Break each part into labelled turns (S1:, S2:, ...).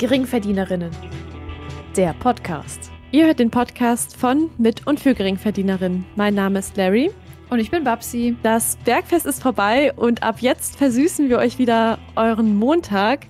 S1: Geringverdienerinnen. Der Podcast. Ihr hört den Podcast von, mit und für Geringverdienerinnen. Mein Name ist Larry.
S2: Und ich bin Babsi.
S1: Das Bergfest ist vorbei und ab jetzt versüßen wir euch wieder euren Montag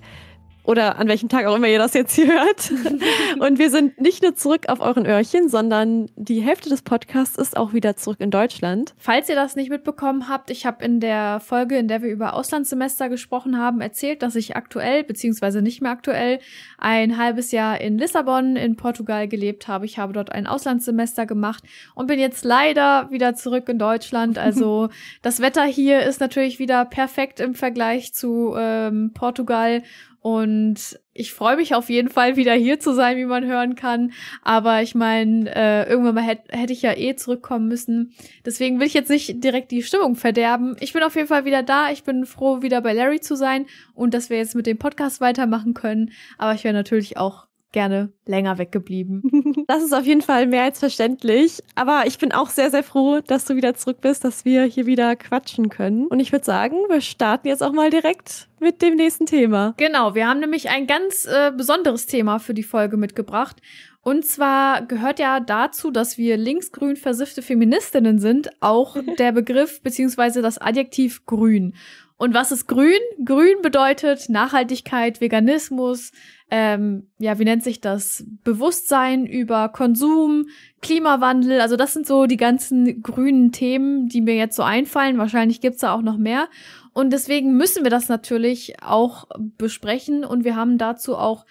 S1: oder an welchem Tag auch immer ihr das jetzt hier hört. Und wir sind nicht nur zurück auf euren Öhrchen, sondern die Hälfte des Podcasts ist auch wieder zurück in Deutschland.
S2: Falls ihr das nicht mitbekommen habt, ich habe in der Folge, in der wir über Auslandssemester gesprochen haben, erzählt, dass ich aktuell, beziehungsweise nicht mehr aktuell, ein halbes Jahr in Lissabon in Portugal gelebt habe. Ich habe dort ein Auslandssemester gemacht und bin jetzt leider wieder zurück in Deutschland. Also das Wetter hier ist natürlich wieder perfekt im Vergleich zu ähm, Portugal und ich freue mich auf jeden Fall wieder hier zu sein, wie man hören kann. Aber ich meine, äh, irgendwann mal hätte hätt ich ja eh zurückkommen müssen. Deswegen will ich jetzt nicht direkt die Stimmung verderben. Ich bin auf jeden Fall wieder da. Ich bin froh, wieder bei Larry zu sein und dass wir jetzt mit dem Podcast weitermachen können. Aber ich wäre natürlich auch gerne länger weggeblieben.
S1: Das ist auf jeden Fall mehr als verständlich. Aber ich bin auch sehr, sehr froh, dass du wieder zurück bist, dass wir hier wieder quatschen können. Und ich würde sagen, wir starten jetzt auch mal direkt mit dem nächsten Thema.
S2: Genau, wir haben nämlich ein ganz äh, besonderes Thema für die Folge mitgebracht. Und zwar gehört ja dazu, dass wir linksgrün versiffte Feministinnen sind, auch der Begriff beziehungsweise das Adjektiv grün. Und was ist grün? Grün bedeutet Nachhaltigkeit, Veganismus, ähm, ja, wie nennt sich das? Bewusstsein über Konsum, Klimawandel. Also das sind so die ganzen grünen Themen, die mir jetzt so einfallen. Wahrscheinlich gibt's da auch noch mehr. Und deswegen müssen wir das natürlich auch besprechen. Und wir haben dazu auch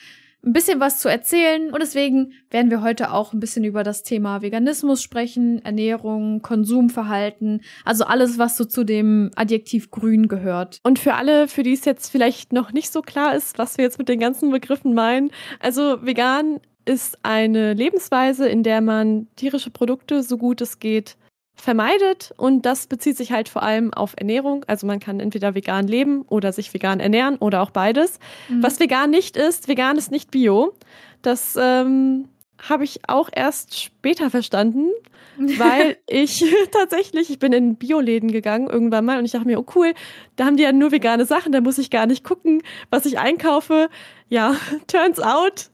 S2: ein bisschen was zu erzählen und deswegen werden wir heute auch ein bisschen über das Thema Veganismus sprechen, Ernährung, Konsumverhalten, also alles, was so zu dem Adjektiv grün gehört.
S1: Und für alle, für die es jetzt vielleicht noch nicht so klar ist, was wir jetzt mit den ganzen Begriffen meinen, also vegan ist eine Lebensweise, in der man tierische Produkte so gut es geht vermeidet und das bezieht sich halt vor allem auf Ernährung. Also man kann entweder vegan leben oder sich vegan ernähren oder auch beides. Mhm. Was vegan nicht ist, vegan ist nicht bio. Das ähm, habe ich auch erst später verstanden, weil ich tatsächlich, ich bin in Bioläden gegangen irgendwann mal und ich dachte mir, oh cool, da haben die ja nur vegane Sachen, da muss ich gar nicht gucken, was ich einkaufe. Ja, turns out,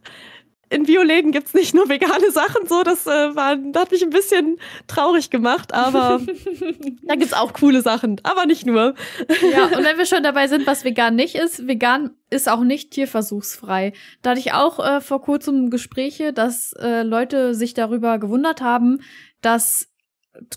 S1: in Bioläden gibt es nicht nur vegane Sachen, so, das, äh, war, das hat mich ein bisschen traurig gemacht, aber da gibt es auch coole Sachen, aber nicht nur.
S2: ja, und wenn wir schon dabei sind, was vegan nicht ist, vegan ist auch nicht tierversuchsfrei. Da hatte ich auch äh, vor kurzem Gespräche, dass äh, Leute sich darüber gewundert haben, dass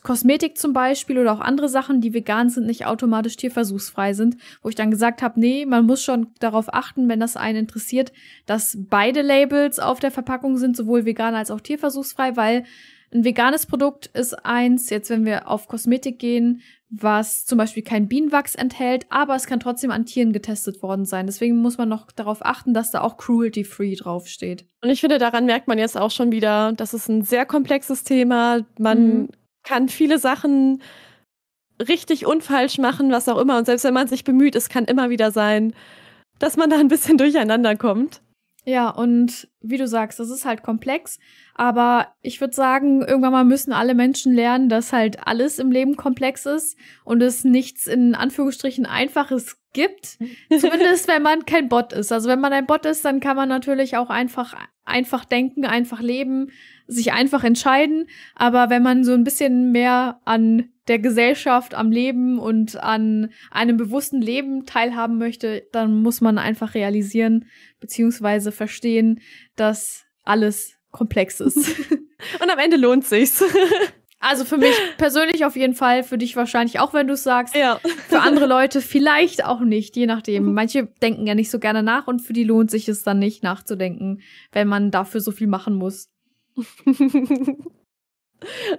S2: Kosmetik zum Beispiel oder auch andere Sachen, die vegan sind, nicht automatisch tierversuchsfrei sind, wo ich dann gesagt habe, nee, man muss schon darauf achten, wenn das einen interessiert, dass beide Labels auf der Verpackung sind, sowohl vegan als auch tierversuchsfrei, weil ein veganes Produkt ist eins, jetzt wenn wir auf Kosmetik gehen, was zum Beispiel kein Bienenwachs enthält, aber es kann trotzdem an Tieren getestet worden sein. Deswegen muss man noch darauf achten, dass da auch cruelty-free draufsteht.
S1: Und ich finde, daran merkt man jetzt auch schon wieder, das ist ein sehr komplexes Thema. Man mhm kann viele Sachen richtig und falsch machen, was auch immer. Und selbst wenn man sich bemüht, es kann immer wieder sein, dass man da ein bisschen durcheinander kommt.
S2: Ja, und wie du sagst, das ist halt komplex. Aber ich würde sagen, irgendwann mal müssen alle Menschen lernen, dass halt alles im Leben komplex ist und es nichts in Anführungsstrichen Einfaches gibt. Zumindest wenn man kein Bot ist. Also wenn man ein Bot ist, dann kann man natürlich auch einfach, einfach denken, einfach leben, sich einfach entscheiden. Aber wenn man so ein bisschen mehr an der Gesellschaft, am Leben und an einem bewussten Leben teilhaben möchte, dann muss man einfach realisieren, beziehungsweise verstehen, dass alles komplex ist.
S1: und am Ende lohnt sich's.
S2: Also für mich persönlich auf jeden Fall, für dich wahrscheinlich auch, wenn du es sagst. Ja. Für andere Leute vielleicht auch nicht, je nachdem. Manche denken ja nicht so gerne nach und für die lohnt sich es dann nicht nachzudenken, wenn man dafür so viel machen muss.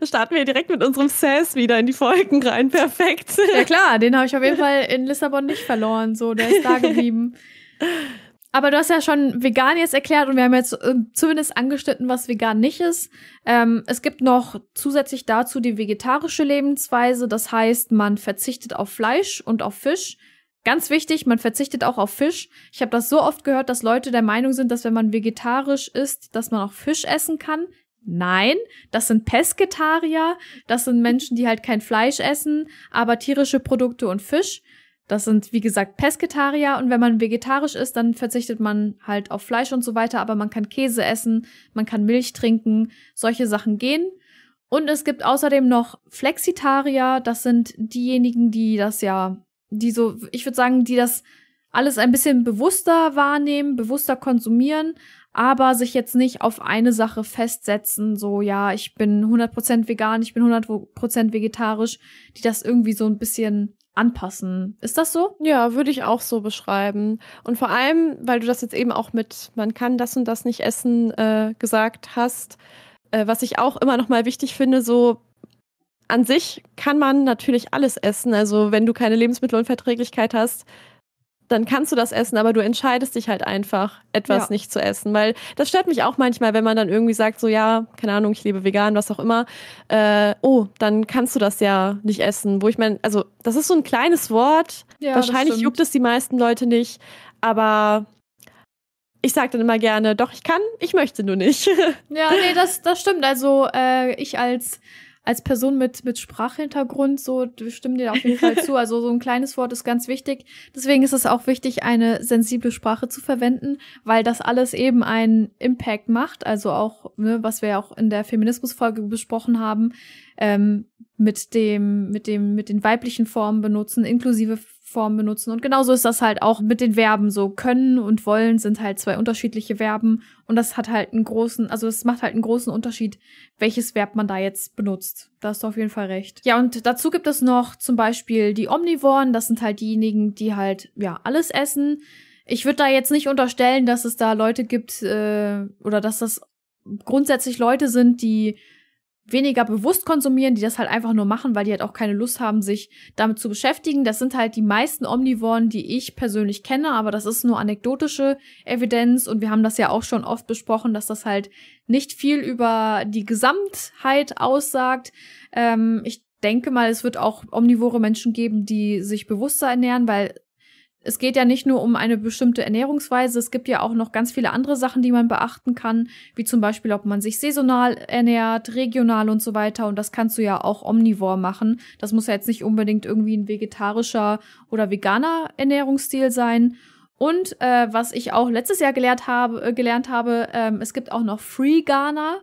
S1: Starten wir direkt mit unserem Sass wieder in die Folgen rein. Perfekt.
S2: Ja klar, den habe ich auf jeden Fall in Lissabon nicht verloren. So, der ist da geblieben. Aber du hast ja schon vegan jetzt erklärt und wir haben jetzt äh, zumindest angeschnitten, was vegan nicht ist. Ähm, es gibt noch zusätzlich dazu die vegetarische Lebensweise. Das heißt, man verzichtet auf Fleisch und auf Fisch. Ganz wichtig, man verzichtet auch auf Fisch. Ich habe das so oft gehört, dass Leute der Meinung sind, dass wenn man vegetarisch isst, dass man auch Fisch essen kann. Nein, das sind Pesketarier. Das sind Menschen, die halt kein Fleisch essen, aber tierische Produkte und Fisch. Das sind, wie gesagt, Pesketarier und wenn man vegetarisch ist, dann verzichtet man halt auf Fleisch und so weiter, aber man kann Käse essen, man kann Milch trinken, solche Sachen gehen. Und es gibt außerdem noch Flexitarier, das sind diejenigen, die das ja, die so, ich würde sagen, die das alles ein bisschen bewusster wahrnehmen, bewusster konsumieren, aber sich jetzt nicht auf eine Sache festsetzen, so ja, ich bin 100% vegan, ich bin 100% vegetarisch, die das irgendwie so ein bisschen anpassen. Ist das so?
S1: Ja, würde ich auch so beschreiben. Und vor allem, weil du das jetzt eben auch mit man kann das und das nicht essen äh, gesagt hast, äh, was ich auch immer noch mal wichtig finde, so an sich kann man natürlich alles essen. Also wenn du keine Lebensmittelunverträglichkeit hast, dann kannst du das essen, aber du entscheidest dich halt einfach, etwas ja. nicht zu essen. Weil das stört mich auch manchmal, wenn man dann irgendwie sagt, so ja, keine Ahnung, ich lebe vegan, was auch immer. Äh, oh, dann kannst du das ja nicht essen. Wo ich meine, also das ist so ein kleines Wort. Ja, Wahrscheinlich juckt es die meisten Leute nicht, aber ich sage dann immer gerne, doch, ich kann, ich möchte nur nicht.
S2: ja, nee, das, das stimmt. Also äh, ich als als Person mit, mit Sprachhintergrund, so, wir stimmen dir auf jeden Fall zu. Also so ein kleines Wort ist ganz wichtig. Deswegen ist es auch wichtig, eine sensible Sprache zu verwenden, weil das alles eben einen Impact macht. Also auch, ne, was wir ja auch in der Feminismusfolge besprochen haben, ähm, mit dem, mit dem, mit den weiblichen Formen benutzen, inklusive Form benutzen. Und genauso ist das halt auch mit den Verben so. Können und wollen sind halt zwei unterschiedliche Verben. Und das hat halt einen großen, also es macht halt einen großen Unterschied, welches Verb man da jetzt benutzt. Da hast du auf jeden Fall recht. Ja, und dazu gibt es noch zum Beispiel die Omnivoren. Das sind halt diejenigen, die halt, ja, alles essen. Ich würde da jetzt nicht unterstellen, dass es da Leute gibt, äh, oder dass das grundsätzlich Leute sind, die weniger bewusst konsumieren, die das halt einfach nur machen, weil die halt auch keine Lust haben, sich damit zu beschäftigen. Das sind halt die meisten Omnivoren, die ich persönlich kenne, aber das ist nur anekdotische Evidenz und wir haben das ja auch schon oft besprochen, dass das halt nicht viel über die Gesamtheit aussagt. Ähm, ich denke mal, es wird auch omnivore Menschen geben, die sich bewusster ernähren, weil es geht ja nicht nur um eine bestimmte Ernährungsweise, es gibt ja auch noch ganz viele andere Sachen, die man beachten kann, wie zum Beispiel, ob man sich saisonal ernährt, regional und so weiter. Und das kannst du ja auch omnivor machen. Das muss ja jetzt nicht unbedingt irgendwie ein vegetarischer oder veganer Ernährungsstil sein. Und äh, was ich auch letztes Jahr gelernt habe, äh, gelernt habe, ähm, es gibt auch noch Free-Ghana.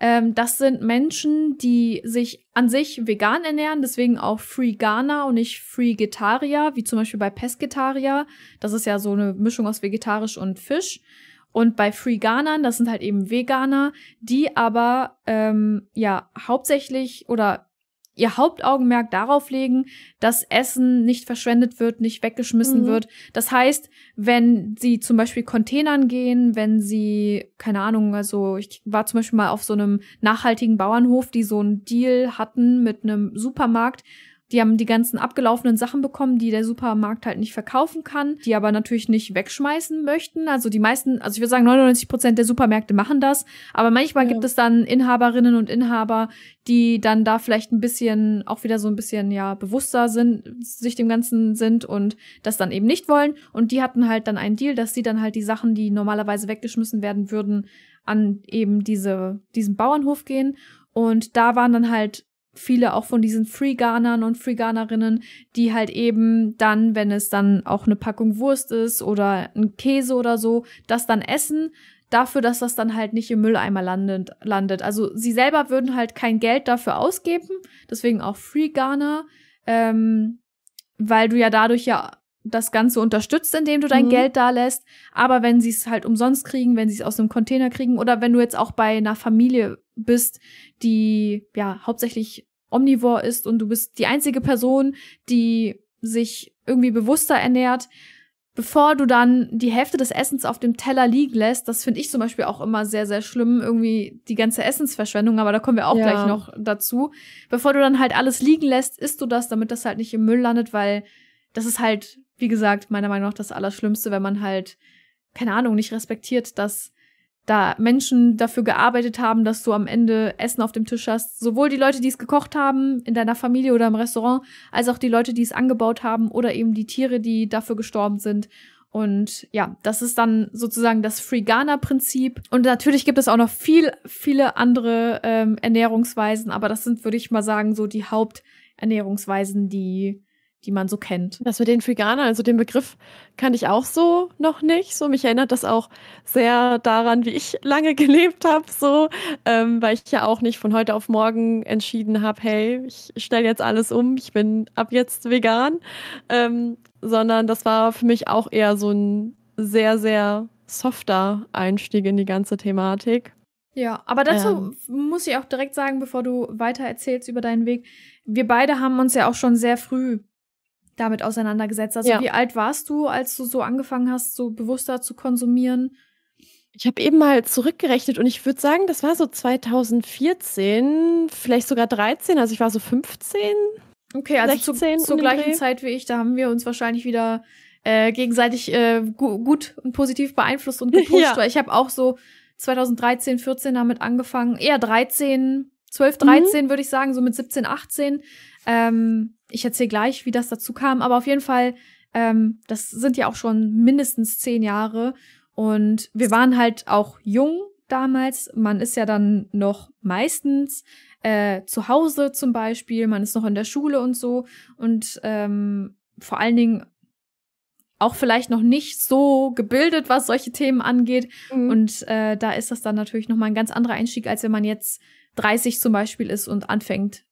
S2: Ähm, das sind Menschen, die sich an sich vegan ernähren, deswegen auch Free Ghana und nicht Free Getaria, wie zum Beispiel bei Pesketaria. Das ist ja so eine Mischung aus vegetarisch und Fisch. Und bei Free Ghanern, das sind halt eben Veganer, die aber ähm, ja hauptsächlich oder ihr Hauptaugenmerk darauf legen, dass Essen nicht verschwendet wird, nicht weggeschmissen mhm. wird. Das heißt, wenn sie zum Beispiel Containern gehen, wenn sie, keine Ahnung, also ich war zum Beispiel mal auf so einem nachhaltigen Bauernhof, die so einen Deal hatten mit einem Supermarkt, die haben die ganzen abgelaufenen Sachen bekommen, die der Supermarkt halt nicht verkaufen kann, die aber natürlich nicht wegschmeißen möchten. Also die meisten, also ich würde sagen 99 Prozent der Supermärkte machen das, aber manchmal ja. gibt es dann Inhaberinnen und Inhaber, die dann da vielleicht ein bisschen, auch wieder so ein bisschen, ja, bewusster sind, sich dem Ganzen sind und das dann eben nicht wollen. Und die hatten halt dann einen Deal, dass sie dann halt die Sachen, die normalerweise weggeschmissen werden würden, an eben diese, diesen Bauernhof gehen. Und da waren dann halt viele auch von diesen Free-Ghanern und Free-Ghanerinnen, die halt eben dann, wenn es dann auch eine Packung Wurst ist oder ein Käse oder so, das dann essen, dafür, dass das dann halt nicht im Mülleimer landet. landet. Also sie selber würden halt kein Geld dafür ausgeben, deswegen auch Free-Ghana, ähm, weil du ja dadurch ja das Ganze unterstützt, indem du dein mhm. Geld da lässt. Aber wenn sie es halt umsonst kriegen, wenn sie es aus einem Container kriegen oder wenn du jetzt auch bei einer Familie bist, die ja hauptsächlich omnivor ist und du bist die einzige Person, die sich irgendwie bewusster ernährt, bevor du dann die Hälfte des Essens auf dem Teller liegen lässt, das finde ich zum Beispiel auch immer sehr, sehr schlimm, irgendwie die ganze Essensverschwendung, aber da kommen wir auch ja. gleich noch dazu. Bevor du dann halt alles liegen lässt, isst du das, damit das halt nicht im Müll landet, weil das ist halt, wie gesagt, meiner Meinung nach das Allerschlimmste, wenn man halt, keine Ahnung, nicht respektiert, dass da Menschen dafür gearbeitet haben, dass du am Ende Essen auf dem Tisch hast. Sowohl die Leute, die es gekocht haben in deiner Familie oder im Restaurant, als auch die Leute, die es angebaut haben oder eben die Tiere, die dafür gestorben sind. Und ja, das ist dann sozusagen das Free-Ghana-Prinzip. Und natürlich gibt es auch noch viel, viele andere ähm, Ernährungsweisen, aber das sind, würde ich mal sagen, so die Haupternährungsweisen, die die man so kennt.
S1: Das mit den Veganern, also den Begriff kannte ich auch so noch nicht. So, mich erinnert das auch sehr daran, wie ich lange gelebt habe, so, ähm, weil ich ja auch nicht von heute auf morgen entschieden habe, hey, ich stelle jetzt alles um, ich bin ab jetzt vegan, ähm, sondern das war für mich auch eher so ein sehr, sehr softer Einstieg in die ganze Thematik.
S2: Ja, aber dazu ähm. muss ich auch direkt sagen, bevor du weiter erzählst über deinen Weg, wir beide haben uns ja auch schon sehr früh damit auseinandergesetzt. Also ja. wie alt warst du, als du so angefangen hast, so bewusster zu konsumieren?
S1: Ich habe eben mal zurückgerechnet und ich würde sagen, das war so 2014, vielleicht sogar 13, also ich war so 15.
S2: Okay, also 16 zu, zur gleichen Zeit wie ich, da haben wir uns wahrscheinlich wieder äh, gegenseitig äh, gu gut und positiv beeinflusst und gepusht, ja. weil ich habe auch so 2013, 14 damit angefangen, eher 13, 12, 13 mhm. würde ich sagen, so mit 17, 18. Ähm, ich erzähle gleich, wie das dazu kam, aber auf jeden Fall, ähm, das sind ja auch schon mindestens zehn Jahre und wir waren halt auch jung damals. Man ist ja dann noch meistens äh, zu Hause zum Beispiel, man ist noch in der Schule und so und ähm, vor allen Dingen auch vielleicht noch nicht so gebildet, was solche Themen angeht. Mhm. Und äh, da ist das dann natürlich nochmal ein ganz anderer Einstieg, als wenn man jetzt 30 zum Beispiel ist und anfängt,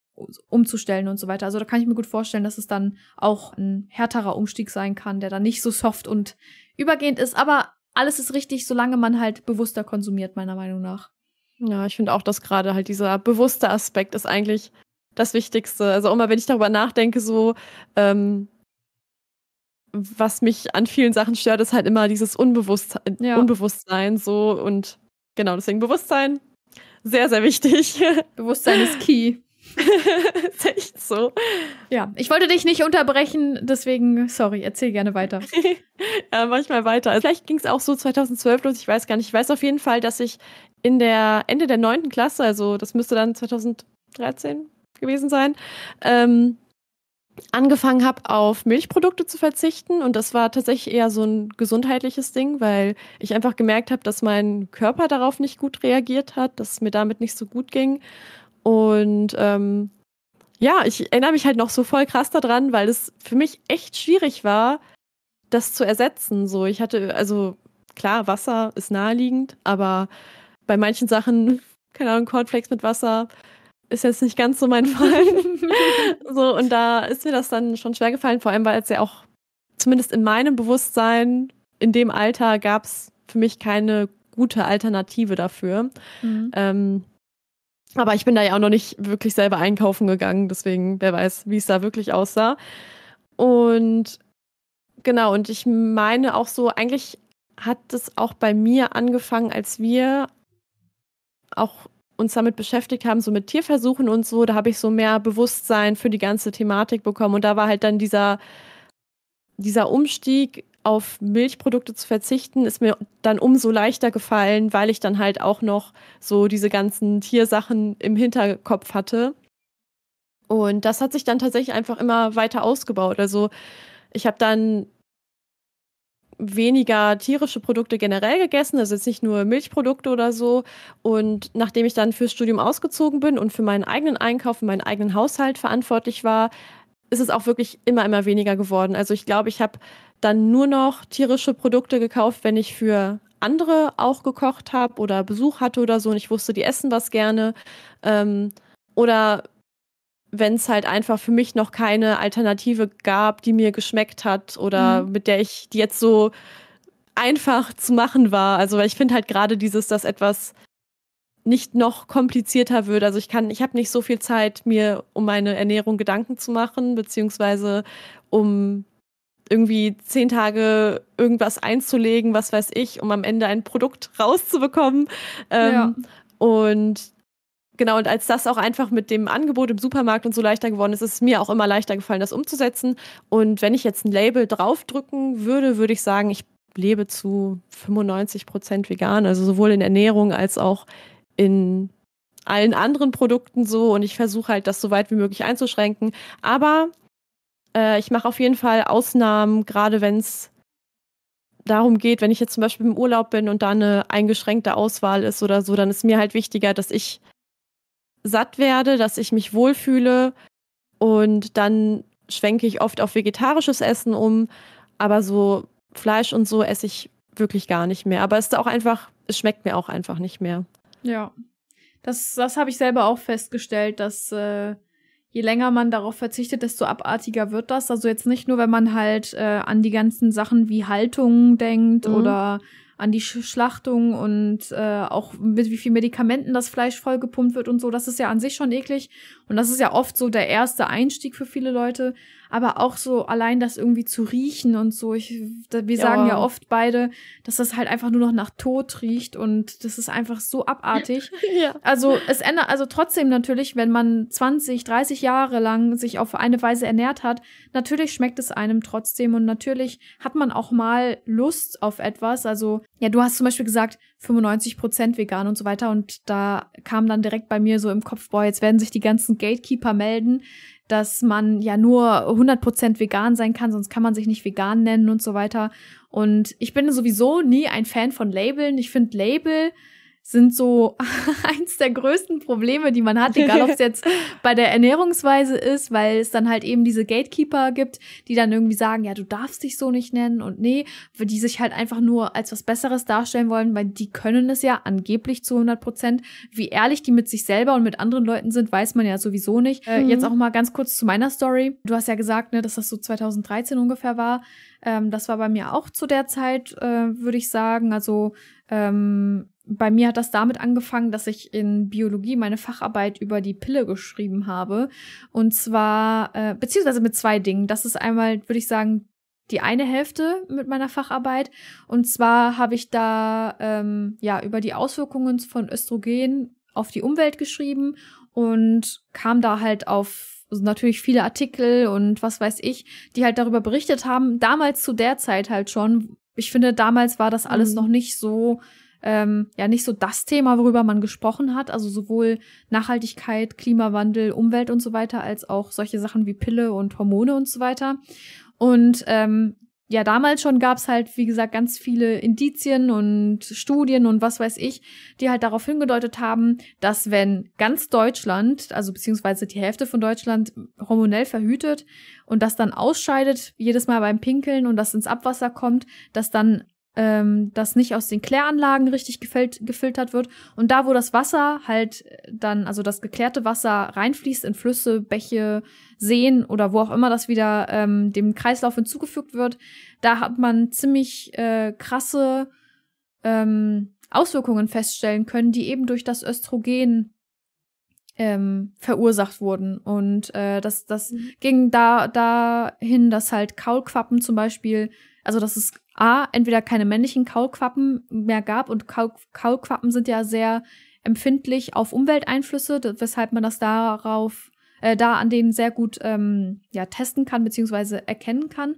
S2: umzustellen und so weiter. Also da kann ich mir gut vorstellen, dass es dann auch ein härterer Umstieg sein kann, der dann nicht so soft und übergehend ist. Aber alles ist richtig, solange man halt bewusster konsumiert, meiner Meinung nach.
S1: Ja, ich finde auch, dass gerade halt dieser bewusste Aspekt ist eigentlich das Wichtigste. Also immer, wenn ich darüber nachdenke, so, ähm, was mich an vielen Sachen stört, ist halt immer dieses Unbewusstsein, ja. Unbewusstsein so und genau, deswegen Bewusstsein sehr, sehr wichtig.
S2: Bewusstsein ist key.
S1: ist echt so.
S2: Ja, ich wollte dich nicht unterbrechen, deswegen, sorry, erzähl gerne weiter.
S1: ja, manchmal weiter. Also vielleicht ging es auch so 2012 los, ich weiß gar nicht. Ich weiß auf jeden Fall, dass ich in der Ende der neunten Klasse, also das müsste dann 2013 gewesen sein, ähm, angefangen habe, auf Milchprodukte zu verzichten. Und das war tatsächlich eher so ein gesundheitliches Ding, weil ich einfach gemerkt habe, dass mein Körper darauf nicht gut reagiert hat, dass es mir damit nicht so gut ging. Und ähm, ja, ich erinnere mich halt noch so voll krass daran, weil es für mich echt schwierig war, das zu ersetzen. So, ich hatte, also klar, Wasser ist naheliegend, aber bei manchen Sachen, keine Ahnung, Cornflakes mit Wasser ist jetzt nicht ganz so mein Fall. so, und da ist mir das dann schon schwer gefallen, vor allem, weil es ja auch, zumindest in meinem Bewusstsein, in dem Alter gab es für mich keine gute Alternative dafür. Mhm. Ähm, aber ich bin da ja auch noch nicht wirklich selber einkaufen gegangen, deswegen wer weiß, wie es da wirklich aussah. Und genau, und ich meine auch so, eigentlich hat es auch bei mir angefangen, als wir auch uns damit beschäftigt haben, so mit Tierversuchen und so, da habe ich so mehr Bewusstsein für die ganze Thematik bekommen. Und da war halt dann dieser, dieser Umstieg auf Milchprodukte zu verzichten, ist mir dann umso leichter gefallen, weil ich dann halt auch noch so diese ganzen Tiersachen im Hinterkopf hatte. Und das hat sich dann tatsächlich einfach immer weiter ausgebaut. Also ich habe dann weniger tierische Produkte generell gegessen, also jetzt nicht nur Milchprodukte oder so. Und nachdem ich dann fürs Studium ausgezogen bin und für meinen eigenen Einkauf, für meinen eigenen Haushalt verantwortlich war, ist es auch wirklich immer, immer weniger geworden. Also ich glaube, ich habe dann nur noch tierische Produkte gekauft, wenn ich für andere auch gekocht habe oder Besuch hatte oder so und ich wusste, die essen was gerne. Ähm, oder wenn es halt einfach für mich noch keine Alternative gab, die mir geschmeckt hat oder mhm. mit der ich, die jetzt so einfach zu machen war. Also ich finde halt gerade dieses, dass etwas nicht noch komplizierter wird. Also ich kann, ich habe nicht so viel Zeit, mir um meine Ernährung Gedanken zu machen, beziehungsweise um irgendwie zehn Tage irgendwas einzulegen, was weiß ich, um am Ende ein Produkt rauszubekommen. Ähm, ja. Und genau, und als das auch einfach mit dem Angebot im Supermarkt und so leichter geworden ist, ist es mir auch immer leichter gefallen, das umzusetzen. Und wenn ich jetzt ein Label draufdrücken würde, würde ich sagen, ich lebe zu 95 Prozent vegan, also sowohl in Ernährung als auch in allen anderen Produkten so. Und ich versuche halt, das so weit wie möglich einzuschränken. Aber äh, ich mache auf jeden Fall Ausnahmen, gerade wenn es darum geht, wenn ich jetzt zum Beispiel im Urlaub bin und da eine eingeschränkte Auswahl ist oder so, dann ist mir halt wichtiger, dass ich satt werde, dass ich mich wohlfühle und dann schwenke ich oft auf vegetarisches Essen um, aber so Fleisch und so esse ich wirklich gar nicht mehr. Aber es ist auch einfach, es schmeckt mir auch einfach nicht mehr.
S2: Ja. Das, das habe ich selber auch festgestellt, dass äh, je länger man darauf verzichtet, desto abartiger wird das. Also jetzt nicht nur, wenn man halt äh, an die ganzen Sachen wie Haltung denkt mhm. oder an die Schlachtung und äh, auch mit wie viel Medikamenten das Fleisch vollgepumpt wird und so. Das ist ja an sich schon eklig. Und das ist ja oft so der erste Einstieg für viele Leute aber auch so allein das irgendwie zu riechen und so. Ich, wir sagen ja. ja oft beide, dass das halt einfach nur noch nach Tod riecht und das ist einfach so abartig. ja. Also es ändert, also trotzdem natürlich, wenn man 20, 30 Jahre lang sich auf eine Weise ernährt hat, natürlich schmeckt es einem trotzdem und natürlich hat man auch mal Lust auf etwas. Also ja, du hast zum Beispiel gesagt, 95 Prozent vegan und so weiter und da kam dann direkt bei mir so im Kopf, boah, jetzt werden sich die ganzen Gatekeeper melden dass man ja nur 100% vegan sein kann, sonst kann man sich nicht vegan nennen und so weiter. Und ich bin sowieso nie ein Fan von Labeln. Ich finde Label sind so eins der größten Probleme, die man hat, egal ob es jetzt bei der Ernährungsweise ist, weil es dann halt eben diese Gatekeeper gibt, die dann irgendwie sagen, ja, du darfst dich so nicht nennen und nee, die sich halt einfach nur als was Besseres darstellen wollen, weil die können es ja angeblich zu 100 Prozent. Wie ehrlich die mit sich selber und mit anderen Leuten sind, weiß man ja sowieso nicht. Äh, mhm. Jetzt auch mal ganz kurz zu meiner Story. Du hast ja gesagt, ne, dass das so 2013 ungefähr war. Ähm, das war bei mir auch zu der Zeit, äh, würde ich sagen. Also ähm, bei mir hat das damit angefangen, dass ich in Biologie meine Facharbeit über die Pille geschrieben habe. Und zwar, äh, beziehungsweise mit zwei Dingen. Das ist einmal, würde ich sagen, die eine Hälfte mit meiner Facharbeit. Und zwar habe ich da ähm, ja über die Auswirkungen von Östrogen auf die Umwelt geschrieben und kam da halt auf also natürlich viele Artikel und was weiß ich, die halt darüber berichtet haben. Damals zu der Zeit halt schon. Ich finde, damals war das alles mhm. noch nicht so ähm, ja nicht so das Thema, worüber man gesprochen hat. Also sowohl Nachhaltigkeit, Klimawandel, Umwelt und so weiter, als auch solche Sachen wie Pille und Hormone und so weiter. Und ähm, ja, damals schon gab's halt, wie gesagt, ganz viele Indizien und Studien und was weiß ich, die halt darauf hingedeutet haben, dass wenn ganz Deutschland, also beziehungsweise die Hälfte von Deutschland hormonell verhütet und das dann ausscheidet, jedes Mal beim Pinkeln und das ins Abwasser kommt, dass dann ähm, das nicht aus den Kläranlagen richtig gefil gefiltert wird. Und da, wo das Wasser halt dann, also das geklärte Wasser reinfließt in Flüsse, Bäche, Seen oder wo auch immer das wieder ähm, dem Kreislauf hinzugefügt wird, da hat man ziemlich äh, krasse ähm, Auswirkungen feststellen können, die eben durch das Östrogen ähm, verursacht wurden. Und äh, das, das mhm. ging da dahin, dass halt Kaulquappen zum Beispiel, also dass es A, entweder keine männlichen Kaulquappen mehr gab und Kaul Kaulquappen sind ja sehr empfindlich auf Umwelteinflüsse, weshalb man das darauf, äh, da an denen sehr gut ähm, ja, testen kann, beziehungsweise erkennen kann.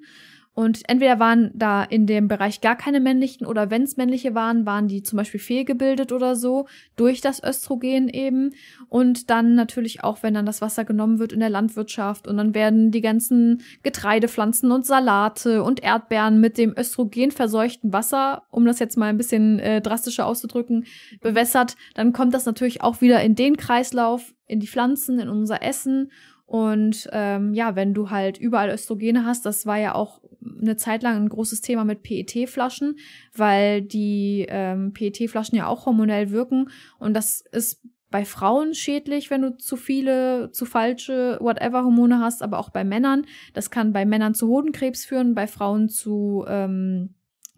S2: Und entweder waren da in dem Bereich gar keine männlichen oder wenn es männliche waren, waren die zum Beispiel fehlgebildet oder so durch das Östrogen eben. Und dann natürlich auch, wenn dann das Wasser genommen wird in der Landwirtschaft und dann werden die ganzen Getreidepflanzen und Salate und Erdbeeren mit dem Östrogen verseuchten Wasser, um das jetzt mal ein bisschen äh, drastischer auszudrücken, bewässert, dann kommt das natürlich auch wieder in den Kreislauf, in die Pflanzen, in unser Essen. Und ähm, ja, wenn du halt überall Östrogene hast, das war ja auch eine Zeit lang ein großes Thema mit PET-Flaschen, weil die ähm, PET-Flaschen ja auch hormonell wirken. Und das ist bei Frauen schädlich, wenn du zu viele, zu falsche, whatever Hormone hast, aber auch bei Männern. Das kann bei Männern zu Hodenkrebs führen, bei Frauen zu ähm,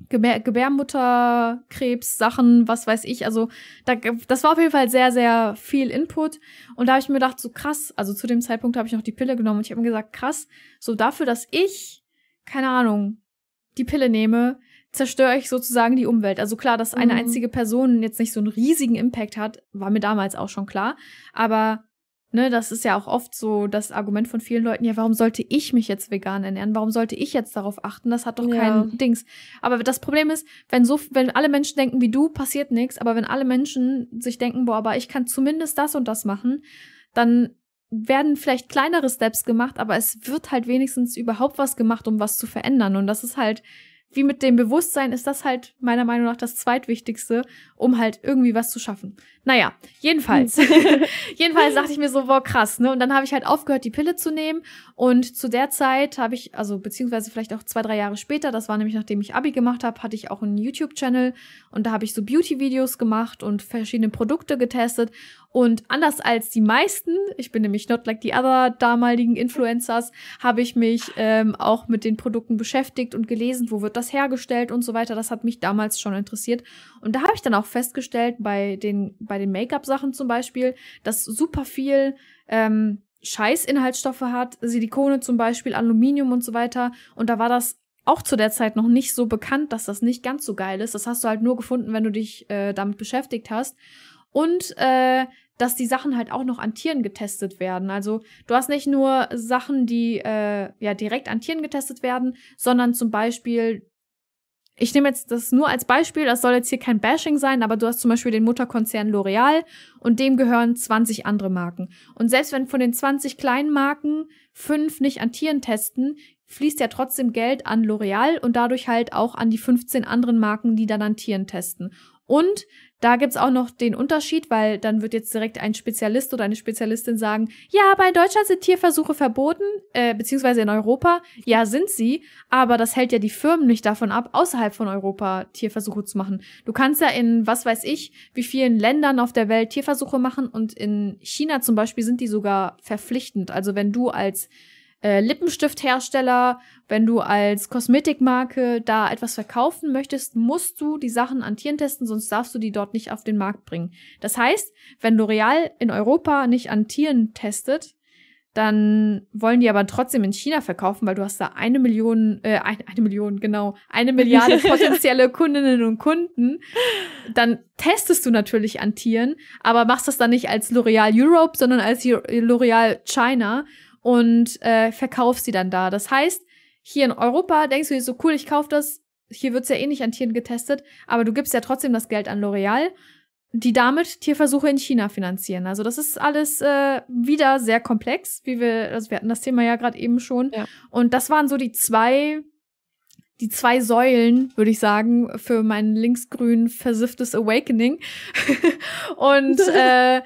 S2: Gebär Gebärmutterkrebs, Sachen, was weiß ich. Also da, das war auf jeden Fall sehr, sehr viel Input. Und da habe ich mir gedacht, so krass, also zu dem Zeitpunkt habe ich noch die Pille genommen und ich habe mir gesagt, krass, so dafür, dass ich keine Ahnung, die Pille nehme, zerstöre ich sozusagen die Umwelt. Also klar, dass eine mhm. einzige Person jetzt nicht so einen riesigen Impact hat, war mir damals auch schon klar. Aber ne, das ist ja auch oft so das Argument von vielen Leuten, ja, warum sollte ich mich jetzt vegan ernähren? Warum sollte ich jetzt darauf achten? Das hat doch ja. kein Dings. Aber das Problem ist, wenn so, wenn alle Menschen denken wie du, passiert nichts. Aber wenn alle Menschen sich denken, boah, aber ich kann zumindest das und das machen, dann werden vielleicht kleinere Steps gemacht, aber es wird halt wenigstens überhaupt was gemacht, um was zu verändern. Und das ist halt wie mit dem Bewusstsein ist das halt meiner Meinung nach das zweitwichtigste, um halt irgendwie was zu schaffen. Naja, jedenfalls. jedenfalls dachte ich mir so, wow, krass, ne? Und dann habe ich halt aufgehört, die Pille zu nehmen. Und zu der Zeit habe ich, also beziehungsweise vielleicht auch zwei, drei Jahre später, das war nämlich nachdem ich Abi gemacht habe, hatte ich auch einen YouTube-Channel und da habe ich so Beauty-Videos gemacht und verschiedene Produkte getestet. Und anders als die meisten, ich bin nämlich not like the other damaligen Influencers, habe ich mich ähm, auch mit den Produkten beschäftigt und gelesen, wo wird das hergestellt und so weiter. Das hat mich damals schon interessiert. Und da habe ich dann auch festgestellt, bei den, bei den Make-up-Sachen zum Beispiel, dass super viel ähm, Scheißinhaltsstoffe hat, Silikone zum Beispiel, Aluminium und so weiter. Und da war das auch zu der Zeit noch nicht so bekannt, dass das nicht ganz so geil ist. Das hast du halt nur gefunden, wenn du dich äh, damit beschäftigt hast und äh, dass die Sachen halt auch noch an Tieren getestet werden. Also du hast nicht nur Sachen, die äh, ja direkt an Tieren getestet werden, sondern zum Beispiel ich nehme jetzt das nur als Beispiel, das soll jetzt hier kein Bashing sein, aber du hast zum Beispiel den Mutterkonzern L'Oreal und dem gehören 20 andere Marken. Und selbst wenn von den 20 kleinen Marken fünf nicht an Tieren testen, fließt ja trotzdem Geld an L'Oreal und dadurch halt auch an die 15 anderen Marken, die dann an Tieren testen. Und da gibt's auch noch den Unterschied, weil dann wird jetzt direkt ein Spezialist oder eine Spezialistin sagen, ja, aber in Deutschland sind Tierversuche verboten, äh, beziehungsweise in Europa. Ja, sind sie, aber das hält ja die Firmen nicht davon ab, außerhalb von Europa Tierversuche zu machen. Du kannst ja in, was weiß ich, wie vielen Ländern auf der Welt Tierversuche machen und in China zum Beispiel sind die sogar verpflichtend. Also wenn du als äh, Lippenstifthersteller, wenn du als Kosmetikmarke da etwas verkaufen möchtest, musst du die Sachen an Tieren testen, sonst darfst du die dort nicht auf den Markt bringen. Das heißt, wenn L'Oreal in Europa nicht an Tieren testet, dann wollen die aber trotzdem in China verkaufen, weil du hast da eine Million, äh, eine, eine Million, genau, eine Milliarde potenzielle Kundinnen und Kunden. Dann testest du natürlich an Tieren, aber machst das dann nicht als L'Oreal Europe, sondern als L'Oreal China und äh, verkaufst sie dann da. Das heißt, hier in Europa denkst du dir so, cool, ich kauf das, hier wird's ja eh nicht an Tieren getestet, aber du gibst ja trotzdem das Geld an L'Oreal, die damit Tierversuche in China finanzieren. Also das ist alles äh, wieder sehr komplex, wie wir, also wir hatten das Thema ja gerade eben schon. Ja. Und das waren so die zwei die zwei Säulen, würde ich sagen, für mein linksgrün versifftes Awakening. und äh,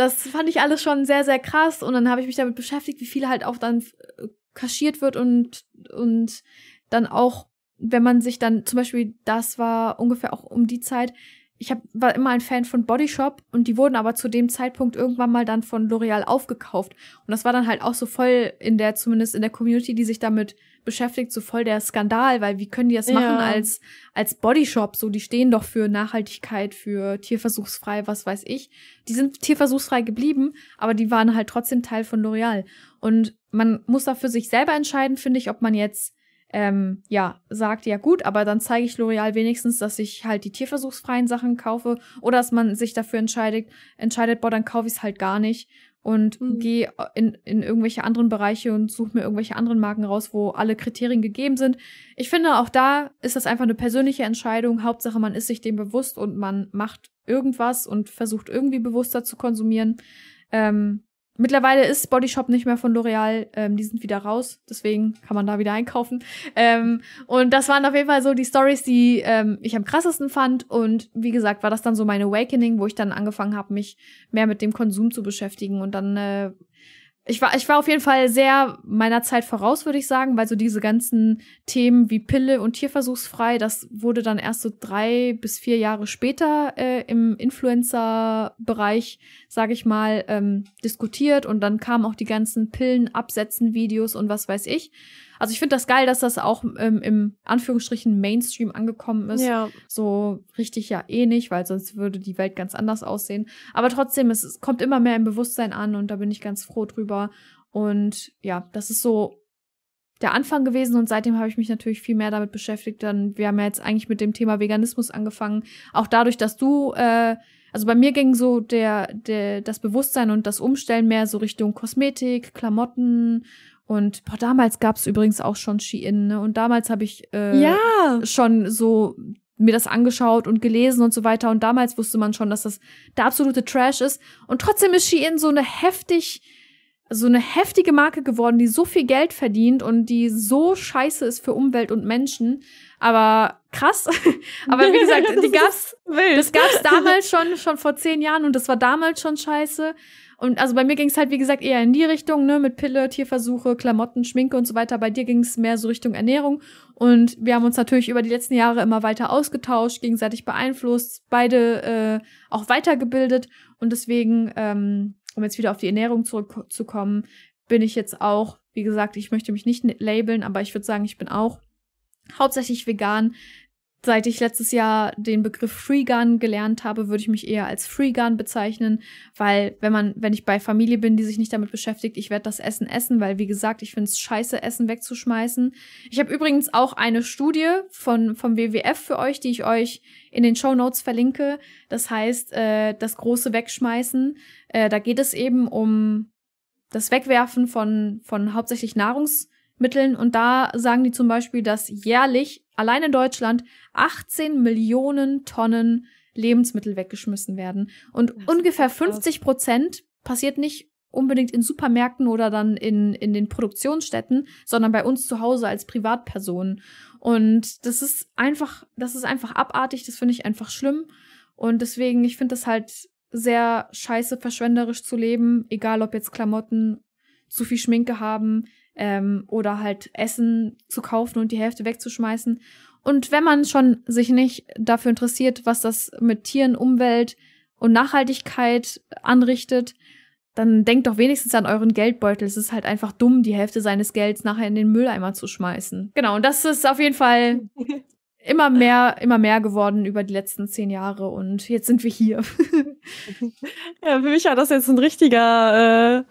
S2: das fand ich alles schon sehr, sehr krass. Und dann habe ich mich damit beschäftigt, wie viel halt auch dann äh, kaschiert wird und, und dann auch, wenn man sich dann, zum Beispiel, das war ungefähr auch um die Zeit, ich hab, war immer ein Fan von Body Shop und die wurden aber zu dem Zeitpunkt irgendwann mal dann von L'Oreal aufgekauft. Und das war dann halt auch so voll in der, zumindest in der Community, die sich damit beschäftigt, so voll der Skandal, weil wie können die das ja. machen als, als Body Shop? So, die stehen doch für Nachhaltigkeit, für tierversuchsfrei, was weiß ich. Die sind tierversuchsfrei geblieben, aber die waren halt trotzdem Teil von L'Oreal. Und man muss da für sich selber entscheiden, finde ich, ob man jetzt ähm, ja, sagt, ja gut, aber dann zeige ich L'Oreal wenigstens, dass ich halt die tierversuchsfreien Sachen kaufe oder dass man sich dafür entscheidet, entscheidet, boah, dann kaufe ich es halt gar nicht und mhm. gehe in, in irgendwelche anderen Bereiche und suche mir irgendwelche anderen Marken raus, wo alle Kriterien gegeben sind. Ich finde, auch da ist das einfach eine persönliche Entscheidung. Hauptsache, man ist sich dem bewusst und man macht irgendwas und versucht irgendwie bewusster zu konsumieren. Ähm, Mittlerweile ist Body Shop nicht mehr von L'Oreal, ähm, die sind wieder raus, deswegen kann man da wieder einkaufen. Ähm, und das waren auf jeden Fall so die Stories, die ähm, ich am krassesten fand. Und wie gesagt, war das dann so mein Awakening, wo ich dann angefangen habe, mich mehr mit dem Konsum zu beschäftigen. Und dann äh, ich war, ich war auf jeden Fall sehr meiner Zeit voraus, würde ich sagen, weil so diese ganzen Themen wie Pille und Tierversuchsfrei, das wurde dann erst so drei bis vier Jahre später äh, im Influencer-Bereich, sage ich mal, ähm, diskutiert und dann kamen auch die ganzen Pillen-Absetzen-Videos und was weiß ich. Also ich finde das geil, dass das auch ähm, im Anführungsstrichen Mainstream angekommen ist. Ja. So richtig ja eh nicht, weil sonst würde die Welt ganz anders aussehen. Aber trotzdem, es, es kommt immer mehr im Bewusstsein an und da bin ich ganz froh drüber. Und ja, das ist so der Anfang gewesen und seitdem habe ich mich natürlich viel mehr damit beschäftigt. Dann, wir haben ja jetzt eigentlich mit dem Thema Veganismus angefangen. Auch dadurch, dass du, äh, also bei mir ging so der, der, das Bewusstsein und das Umstellen mehr so Richtung Kosmetik, Klamotten und boah, damals gab es übrigens auch schon Shein, ne? Und damals habe ich äh, ja. schon so mir das angeschaut und gelesen und so weiter. Und damals wusste man schon, dass das der absolute Trash ist. Und trotzdem ist Shein so eine heftig, so eine heftige Marke geworden, die so viel Geld verdient und die so scheiße ist für Umwelt und Menschen. Aber krass. Aber wie gesagt, die gab's, das gab's damals schon, schon vor zehn Jahren und das war damals schon scheiße. Und also bei mir ging es halt, wie gesagt, eher in die Richtung, ne, mit Pille, Tierversuche, Klamotten, Schminke und so weiter. Bei dir ging es mehr so Richtung Ernährung. Und wir haben uns natürlich über die letzten Jahre immer weiter ausgetauscht, gegenseitig beeinflusst, beide äh, auch weitergebildet. Und deswegen, ähm, um jetzt wieder auf die Ernährung zurückzukommen, bin ich jetzt auch, wie gesagt, ich möchte mich nicht labeln, aber ich würde sagen, ich bin auch hauptsächlich vegan, Seit ich letztes Jahr den Begriff Freegun gelernt habe, würde ich mich eher als Freegun bezeichnen, weil wenn man, wenn ich bei Familie bin, die sich nicht damit beschäftigt, ich werde das Essen essen, weil wie gesagt, ich finde es scheiße, Essen wegzuschmeißen. Ich habe übrigens auch eine Studie von vom WWF für euch, die ich euch in den Show Notes verlinke. Das heißt, äh, das große Wegschmeißen. Äh, da geht es eben um das Wegwerfen von von hauptsächlich Nahrungsmitteln und da sagen die zum Beispiel, dass jährlich allein in Deutschland 18 Millionen Tonnen Lebensmittel weggeschmissen werden. Und ungefähr 50 Prozent passiert nicht unbedingt in Supermärkten oder dann in, in den Produktionsstätten, sondern bei uns zu Hause als Privatpersonen. Und das ist einfach, das ist einfach abartig, das finde ich einfach schlimm. Und deswegen, ich finde das halt sehr scheiße, verschwenderisch zu leben, egal ob jetzt Klamotten zu viel Schminke haben ähm, oder halt Essen zu kaufen und die Hälfte wegzuschmeißen. Und wenn man schon sich nicht dafür interessiert, was das mit Tieren, Umwelt und Nachhaltigkeit anrichtet, dann denkt doch wenigstens an euren Geldbeutel. Es ist halt einfach dumm, die Hälfte seines Gelds nachher in den Mülleimer zu schmeißen. Genau, und das ist auf jeden Fall immer mehr, immer mehr geworden über die letzten zehn Jahre und jetzt sind wir hier.
S1: ja, für mich war das jetzt ein richtiger äh,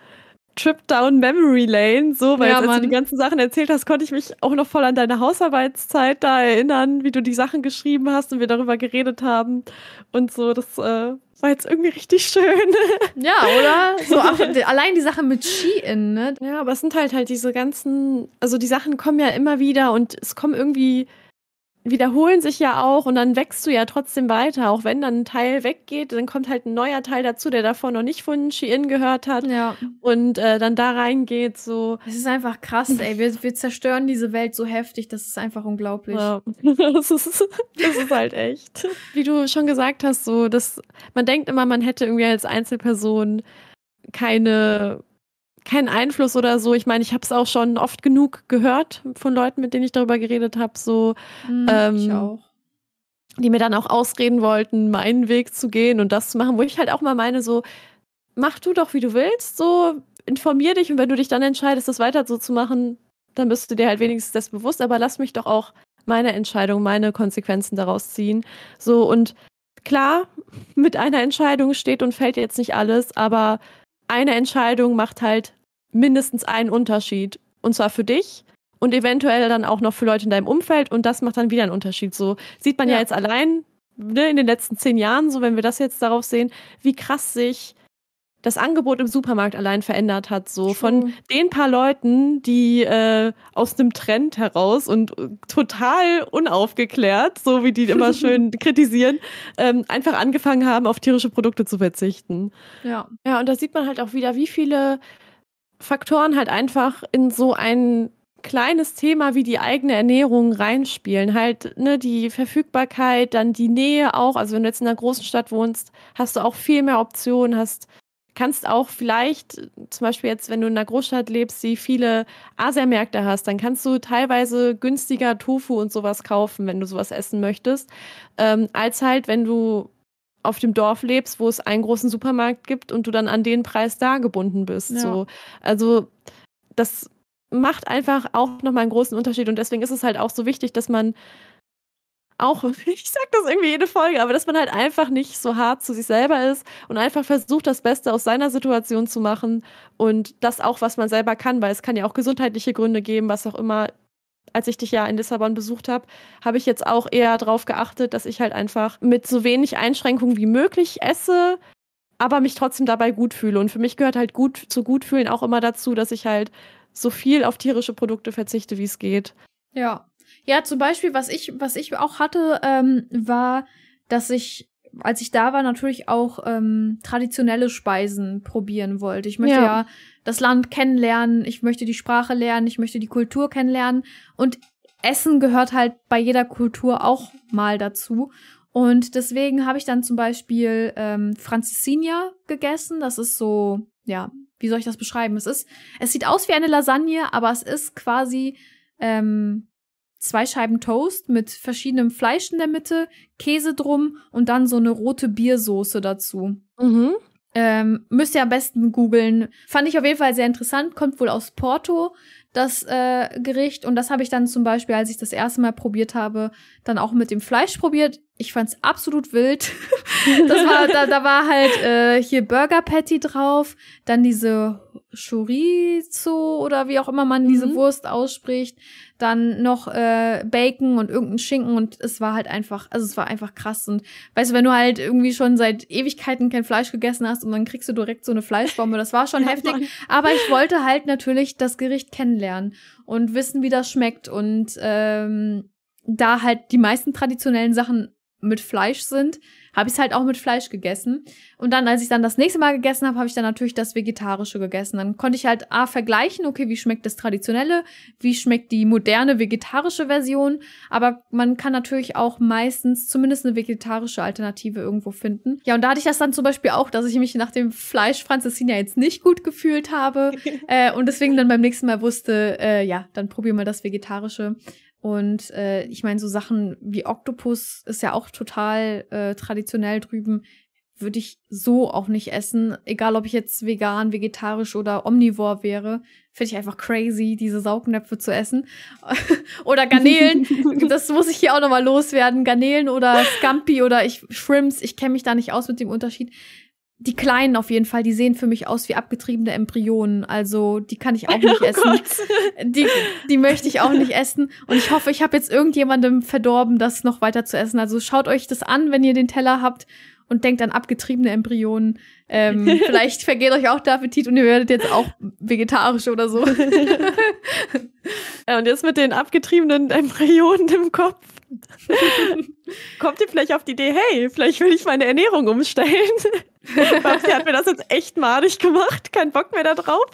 S1: Trip down Memory Lane, so, weil ja, als du die ganzen Sachen erzählt hast, konnte ich mich auch noch voll an deine Hausarbeitszeit da erinnern, wie du die Sachen geschrieben hast und wir darüber geredet haben und so. Das äh, war jetzt irgendwie richtig schön.
S2: Ja, oder? So auch, allein die Sache mit Ski-In, ne?
S1: Ja, aber es sind halt halt diese ganzen, also die Sachen kommen ja immer wieder und es kommen irgendwie wiederholen sich ja auch und dann wächst du ja trotzdem weiter. Auch wenn dann ein Teil weggeht, dann kommt halt ein neuer Teil dazu, der davor noch nicht von Shein gehört hat
S2: ja.
S1: und äh, dann da reingeht. So.
S2: Es ist einfach krass, ey. Wir, wir zerstören diese Welt so heftig, das ist einfach unglaublich. Ja.
S1: das, ist, das ist halt echt. Wie du schon gesagt hast, so, dass man denkt immer, man hätte irgendwie als Einzelperson keine keinen Einfluss oder so. Ich meine, ich habe es auch schon oft genug gehört von Leuten, mit denen ich darüber geredet habe, so
S2: hm, ähm, ich auch.
S1: die mir dann auch ausreden wollten, meinen Weg zu gehen und das zu machen, wo ich halt auch mal meine, so mach du doch, wie du willst, so informier dich und wenn du dich dann entscheidest, das weiter so zu machen, dann bist du dir halt wenigstens das bewusst, aber lass mich doch auch meine Entscheidung, meine Konsequenzen daraus ziehen. So und klar, mit einer Entscheidung steht und fällt jetzt nicht alles, aber eine Entscheidung macht halt mindestens einen Unterschied. Und zwar für dich und eventuell dann auch noch für Leute in deinem Umfeld. Und das macht dann wieder einen Unterschied. So sieht man ja, ja jetzt allein ne, in den letzten zehn Jahren, so wenn wir das jetzt darauf sehen, wie krass sich das Angebot im Supermarkt allein verändert hat. So von den paar Leuten, die äh, aus einem Trend heraus und äh, total unaufgeklärt, so wie die immer schön kritisieren, ähm, einfach angefangen haben, auf tierische Produkte zu verzichten.
S2: Ja.
S1: Ja, und da sieht man halt auch wieder, wie viele Faktoren halt einfach in so ein kleines Thema wie die eigene Ernährung reinspielen. Halt, ne, die Verfügbarkeit, dann die Nähe auch. Also wenn du jetzt in einer großen Stadt wohnst, hast du auch viel mehr Optionen, hast kannst auch vielleicht, zum Beispiel jetzt, wenn du in einer Großstadt lebst, die viele Asiamärkte hast, dann kannst du teilweise günstiger Tofu und sowas kaufen, wenn du sowas essen möchtest, ähm, als halt, wenn du auf dem Dorf lebst, wo es einen großen Supermarkt gibt und du dann an den Preis da gebunden bist. Ja. So. Also das macht einfach auch nochmal einen großen Unterschied und deswegen ist es halt auch so wichtig, dass man auch, ich sag das irgendwie jede Folge, aber dass man halt einfach nicht so hart zu sich selber ist und einfach versucht, das Beste aus seiner Situation zu machen und das auch, was man selber kann, weil es kann ja auch gesundheitliche Gründe geben, was auch immer. Als ich dich ja in Lissabon besucht habe, habe ich jetzt auch eher darauf geachtet, dass ich halt einfach mit so wenig Einschränkungen wie möglich esse, aber mich trotzdem dabei gut fühle. Und für mich gehört halt gut zu gut fühlen auch immer dazu, dass ich halt so viel auf tierische Produkte verzichte, wie es geht.
S2: Ja, ja, zum Beispiel, was ich, was ich auch hatte, ähm, war, dass ich, als ich da war, natürlich auch ähm, traditionelle Speisen probieren wollte. Ich möchte ja. ja das Land kennenlernen, ich möchte die Sprache lernen, ich möchte die Kultur kennenlernen. Und Essen gehört halt bei jeder Kultur auch mal dazu. Und deswegen habe ich dann zum Beispiel ähm, Francesinha gegessen. Das ist so, ja, wie soll ich das beschreiben? Es ist, es sieht aus wie eine Lasagne, aber es ist quasi ähm, zwei Scheiben Toast mit verschiedenem Fleisch in der Mitte, Käse drum und dann so eine rote Biersoße dazu. Mhm. Ähm, müsst ihr am besten googeln. Fand ich auf jeden Fall sehr interessant. Kommt wohl aus Porto das äh, Gericht. Und das habe ich dann zum Beispiel, als ich das erste Mal probiert habe, dann auch mit dem Fleisch probiert. Ich fand's absolut wild. das war, da, da war halt äh, hier Burger Patty drauf, dann diese Chorizo oder wie auch immer man mhm. diese Wurst ausspricht, dann noch äh, Bacon und irgendein Schinken und es war halt einfach, also es war einfach krass und weißt du, wenn du halt irgendwie schon seit Ewigkeiten kein Fleisch gegessen hast und dann kriegst du direkt so eine Fleischbombe, das war schon ja, heftig, Mann. aber ich wollte halt natürlich das Gericht kennenlernen und wissen, wie das schmeckt und ähm, da halt die meisten traditionellen Sachen mit Fleisch sind, habe ich es halt auch mit Fleisch gegessen. Und dann, als ich dann das nächste Mal gegessen habe, habe ich dann natürlich das Vegetarische gegessen. Dann konnte ich halt A vergleichen, okay, wie schmeckt das Traditionelle, wie schmeckt die moderne vegetarische Version. Aber man kann natürlich auch meistens zumindest eine vegetarische Alternative irgendwo finden. Ja, und da hatte ich das dann zum Beispiel auch, dass ich mich nach dem Fleisch Franzesina jetzt nicht gut gefühlt habe. äh, und deswegen dann beim nächsten Mal wusste, äh, ja, dann probier mal das Vegetarische. Und äh, ich meine, so Sachen wie Oktopus ist ja auch total äh, traditionell drüben. Würde ich so auch nicht essen. Egal, ob ich jetzt vegan, vegetarisch oder omnivor wäre. Finde ich einfach crazy, diese Saugnäpfe zu essen. oder Garnelen. das muss ich hier auch nochmal loswerden. Garnelen oder Scampi oder ich, Shrimps. Ich kenne mich da nicht aus mit dem Unterschied die kleinen auf jeden Fall, die sehen für mich aus wie abgetriebene Embryonen. Also die kann ich auch nicht oh essen. Die, die möchte ich auch nicht essen. Und ich hoffe, ich habe jetzt irgendjemandem verdorben, das noch weiter zu essen. Also schaut euch das an, wenn ihr den Teller habt und denkt an abgetriebene Embryonen. Ähm, vielleicht vergeht euch auch der Appetit und ihr werdet jetzt auch vegetarisch oder so.
S1: ja, und jetzt mit den abgetriebenen Embryonen im Kopf. Kommt ihr vielleicht auf die Idee, hey, vielleicht will ich meine Ernährung umstellen? Babsi hat mir das jetzt echt madig gemacht, kein Bock mehr da drauf.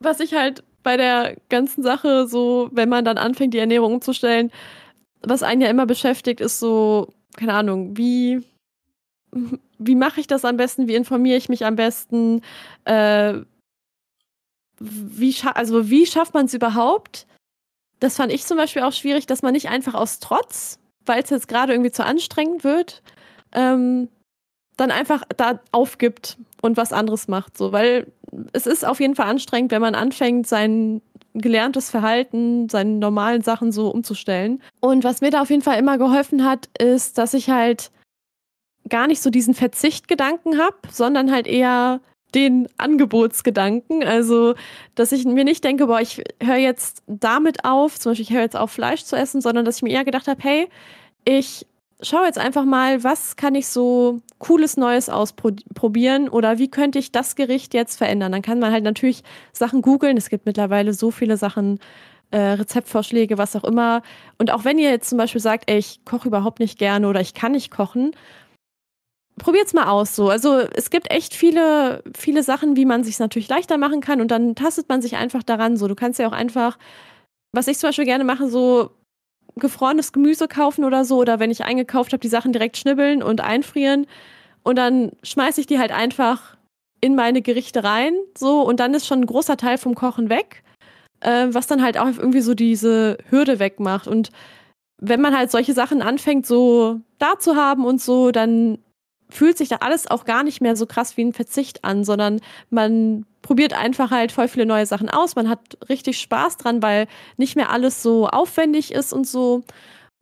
S1: Was ich halt bei der ganzen Sache so, wenn man dann anfängt, die Ernährung umzustellen, was einen ja immer beschäftigt, ist so, keine Ahnung, wie, wie mache ich das am besten, wie informiere ich mich am besten, äh, wie, also wie schafft man es überhaupt? Das fand ich zum Beispiel auch schwierig, dass man nicht einfach aus Trotz, weil es jetzt gerade irgendwie zu anstrengend wird, ähm, dann einfach da aufgibt und was anderes macht. So, weil es ist auf jeden Fall anstrengend, wenn man anfängt, sein gelerntes Verhalten, seine normalen Sachen so umzustellen. Und was mir da auf jeden Fall immer geholfen hat, ist, dass ich halt gar nicht so diesen Verzichtgedanken habe, sondern halt eher den Angebotsgedanken. Also, dass ich mir nicht denke, boah, ich höre jetzt damit auf, zum Beispiel ich höre jetzt auf, Fleisch zu essen, sondern dass ich mir eher gedacht habe, hey, ich schau jetzt einfach mal, was kann ich so cooles Neues ausprobieren oder wie könnte ich das Gericht jetzt verändern. Dann kann man halt natürlich Sachen googeln. Es gibt mittlerweile so viele Sachen, äh, Rezeptvorschläge, was auch immer. Und auch wenn ihr jetzt zum Beispiel sagt, ey, ich koche überhaupt nicht gerne oder ich kann nicht kochen, probiert's mal aus so. Also es gibt echt viele, viele Sachen, wie man sich natürlich leichter machen kann und dann tastet man sich einfach daran. So, du kannst ja auch einfach, was ich zum Beispiel gerne mache, so gefrorenes Gemüse kaufen oder so. Oder wenn ich eingekauft habe, die Sachen direkt schnibbeln und einfrieren. Und dann schmeiße ich die halt einfach in meine Gerichte rein. So, und dann ist schon ein großer Teil vom Kochen weg. Äh, was dann halt auch irgendwie so diese Hürde wegmacht. Und wenn man halt solche Sachen anfängt, so da zu haben und so, dann fühlt sich da alles auch gar nicht mehr so krass wie ein Verzicht an, sondern man probiert einfach halt voll viele neue Sachen aus. Man hat richtig Spaß dran, weil nicht mehr alles so aufwendig ist und so.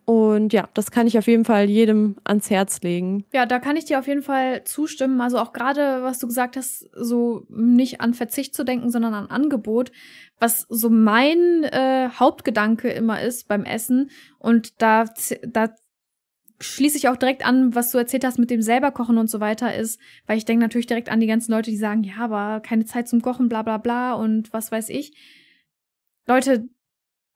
S1: Und ja, das kann ich auf jeden Fall jedem ans Herz legen.
S2: Ja, da kann ich dir auf jeden Fall zustimmen. Also auch gerade, was du gesagt hast, so nicht an Verzicht zu denken, sondern an Angebot. Was so mein äh, Hauptgedanke immer ist beim Essen. Und da, da schließe ich auch direkt an, was du erzählt hast mit dem selber kochen und so weiter ist, weil ich denke natürlich direkt an die ganzen Leute, die sagen, ja, aber keine Zeit zum Kochen, bla bla bla und was weiß ich. Leute,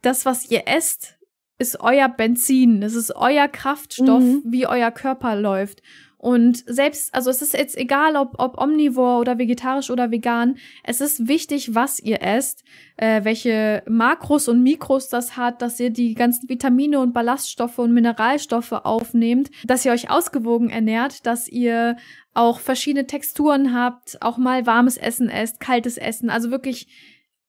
S2: das, was ihr esst, ist euer Benzin, das ist euer Kraftstoff, mhm. wie euer Körper läuft. Und selbst, also es ist jetzt egal, ob, ob omnivor oder vegetarisch oder vegan, es ist wichtig, was ihr esst, äh, welche Makros und Mikros das hat, dass ihr die ganzen Vitamine und Ballaststoffe und Mineralstoffe aufnehmt, dass ihr euch ausgewogen ernährt, dass ihr auch verschiedene Texturen habt, auch mal warmes Essen esst, kaltes Essen, also wirklich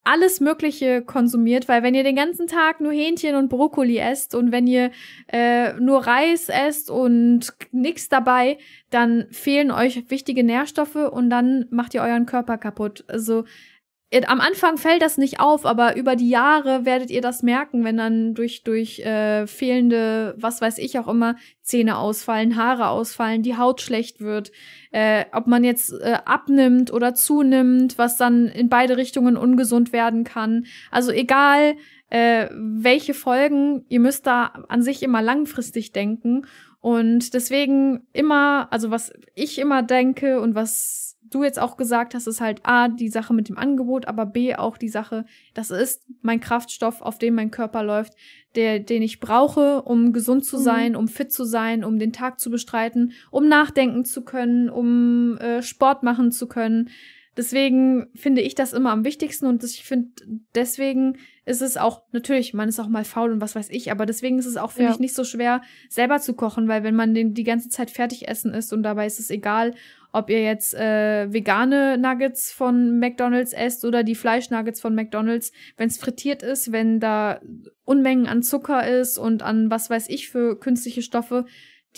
S2: alles Mögliche konsumiert, weil wenn ihr den ganzen Tag nur Hähnchen und Brokkoli esst und wenn ihr äh, nur Reis esst und nichts dabei, dann fehlen euch wichtige Nährstoffe und dann macht ihr euren Körper kaputt. Also am Anfang fällt das nicht auf, aber über die Jahre werdet ihr das merken, wenn dann durch, durch äh, fehlende, was weiß ich auch immer, Zähne ausfallen, Haare ausfallen, die Haut schlecht wird, äh, ob man jetzt äh, abnimmt oder zunimmt, was dann in beide Richtungen ungesund werden kann. Also egal, äh, welche Folgen, ihr müsst da an sich immer langfristig denken. Und deswegen immer, also was ich immer denke und was du jetzt auch gesagt hast, ist halt A, die Sache mit dem Angebot, aber B, auch die Sache, das ist mein Kraftstoff, auf dem mein Körper läuft, der, den ich brauche, um gesund zu mhm. sein, mhm. um fit zu sein, um den Tag zu bestreiten, um nachdenken zu können, um äh, Sport machen zu können. Deswegen finde ich das immer am wichtigsten und ich finde, deswegen ist es auch, natürlich, man ist auch mal faul und was weiß ich, aber deswegen ist es auch, finde ja. ich, nicht so schwer, selber zu kochen, weil wenn man den die ganze Zeit fertig essen ist und dabei ist es egal, ob ihr jetzt äh, vegane Nuggets von McDonald's esst oder die Fleischnuggets von McDonald's, wenn es frittiert ist, wenn da Unmengen an Zucker ist und an was weiß ich für künstliche Stoffe,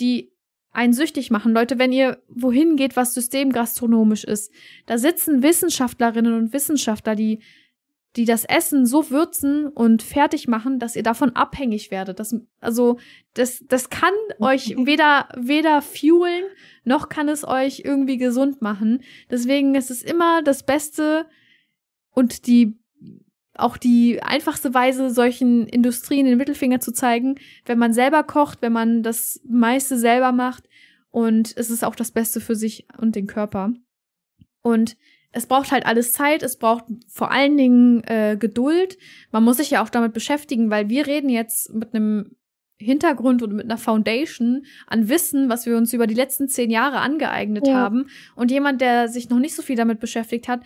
S2: die einen süchtig machen. Leute, wenn ihr wohin geht, was systemgastronomisch ist, da sitzen Wissenschaftlerinnen und Wissenschaftler, die die das Essen so würzen und fertig machen, dass ihr davon abhängig werdet. Das, also, das, das kann euch weder, weder fuelen, noch kann es euch irgendwie gesund machen. Deswegen ist es immer das Beste und die, auch die einfachste Weise, solchen Industrien den Mittelfinger zu zeigen, wenn man selber kocht, wenn man das meiste selber macht und es ist auch das Beste für sich und den Körper. Und es braucht halt alles Zeit, es braucht vor allen Dingen äh, Geduld. Man muss sich ja auch damit beschäftigen, weil wir reden jetzt mit einem Hintergrund und mit einer Foundation an Wissen, was wir uns über die letzten zehn Jahre angeeignet ja. haben. Und jemand, der sich noch nicht so viel damit beschäftigt hat,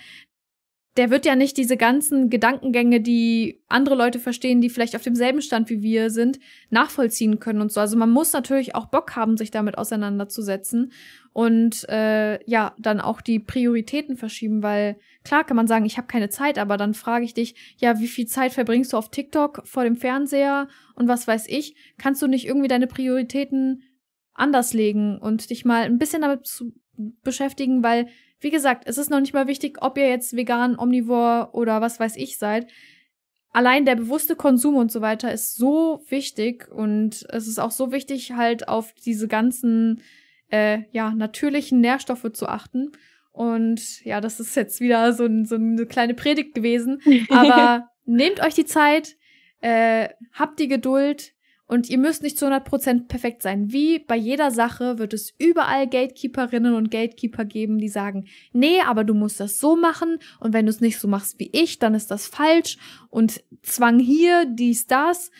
S2: der wird ja nicht diese ganzen Gedankengänge, die andere Leute verstehen, die vielleicht auf demselben Stand wie wir sind, nachvollziehen können und so. Also man muss natürlich auch Bock haben, sich damit auseinanderzusetzen und äh, ja, dann auch die Prioritäten verschieben, weil klar kann man sagen, ich habe keine Zeit, aber dann frage ich dich, ja, wie viel Zeit verbringst du auf TikTok vor dem Fernseher und was weiß ich? Kannst du nicht irgendwie deine Prioritäten anders legen und dich mal ein bisschen damit zu beschäftigen, weil wie gesagt, es ist noch nicht mal wichtig, ob ihr jetzt vegan, omnivor oder was weiß ich seid. Allein der bewusste Konsum und so weiter ist so wichtig und es ist auch so wichtig, halt auf diese ganzen äh, ja, natürlichen Nährstoffe zu achten. Und ja, das ist jetzt wieder so, so eine kleine Predigt gewesen. Aber nehmt euch die Zeit, äh, habt die Geduld, und ihr müsst nicht zu 100% perfekt sein. Wie bei jeder Sache wird es überall Gatekeeperinnen und Gatekeeper geben, die sagen, nee, aber du musst das so machen und wenn du es nicht so machst wie ich, dann ist das falsch und Zwang hier, dies, das.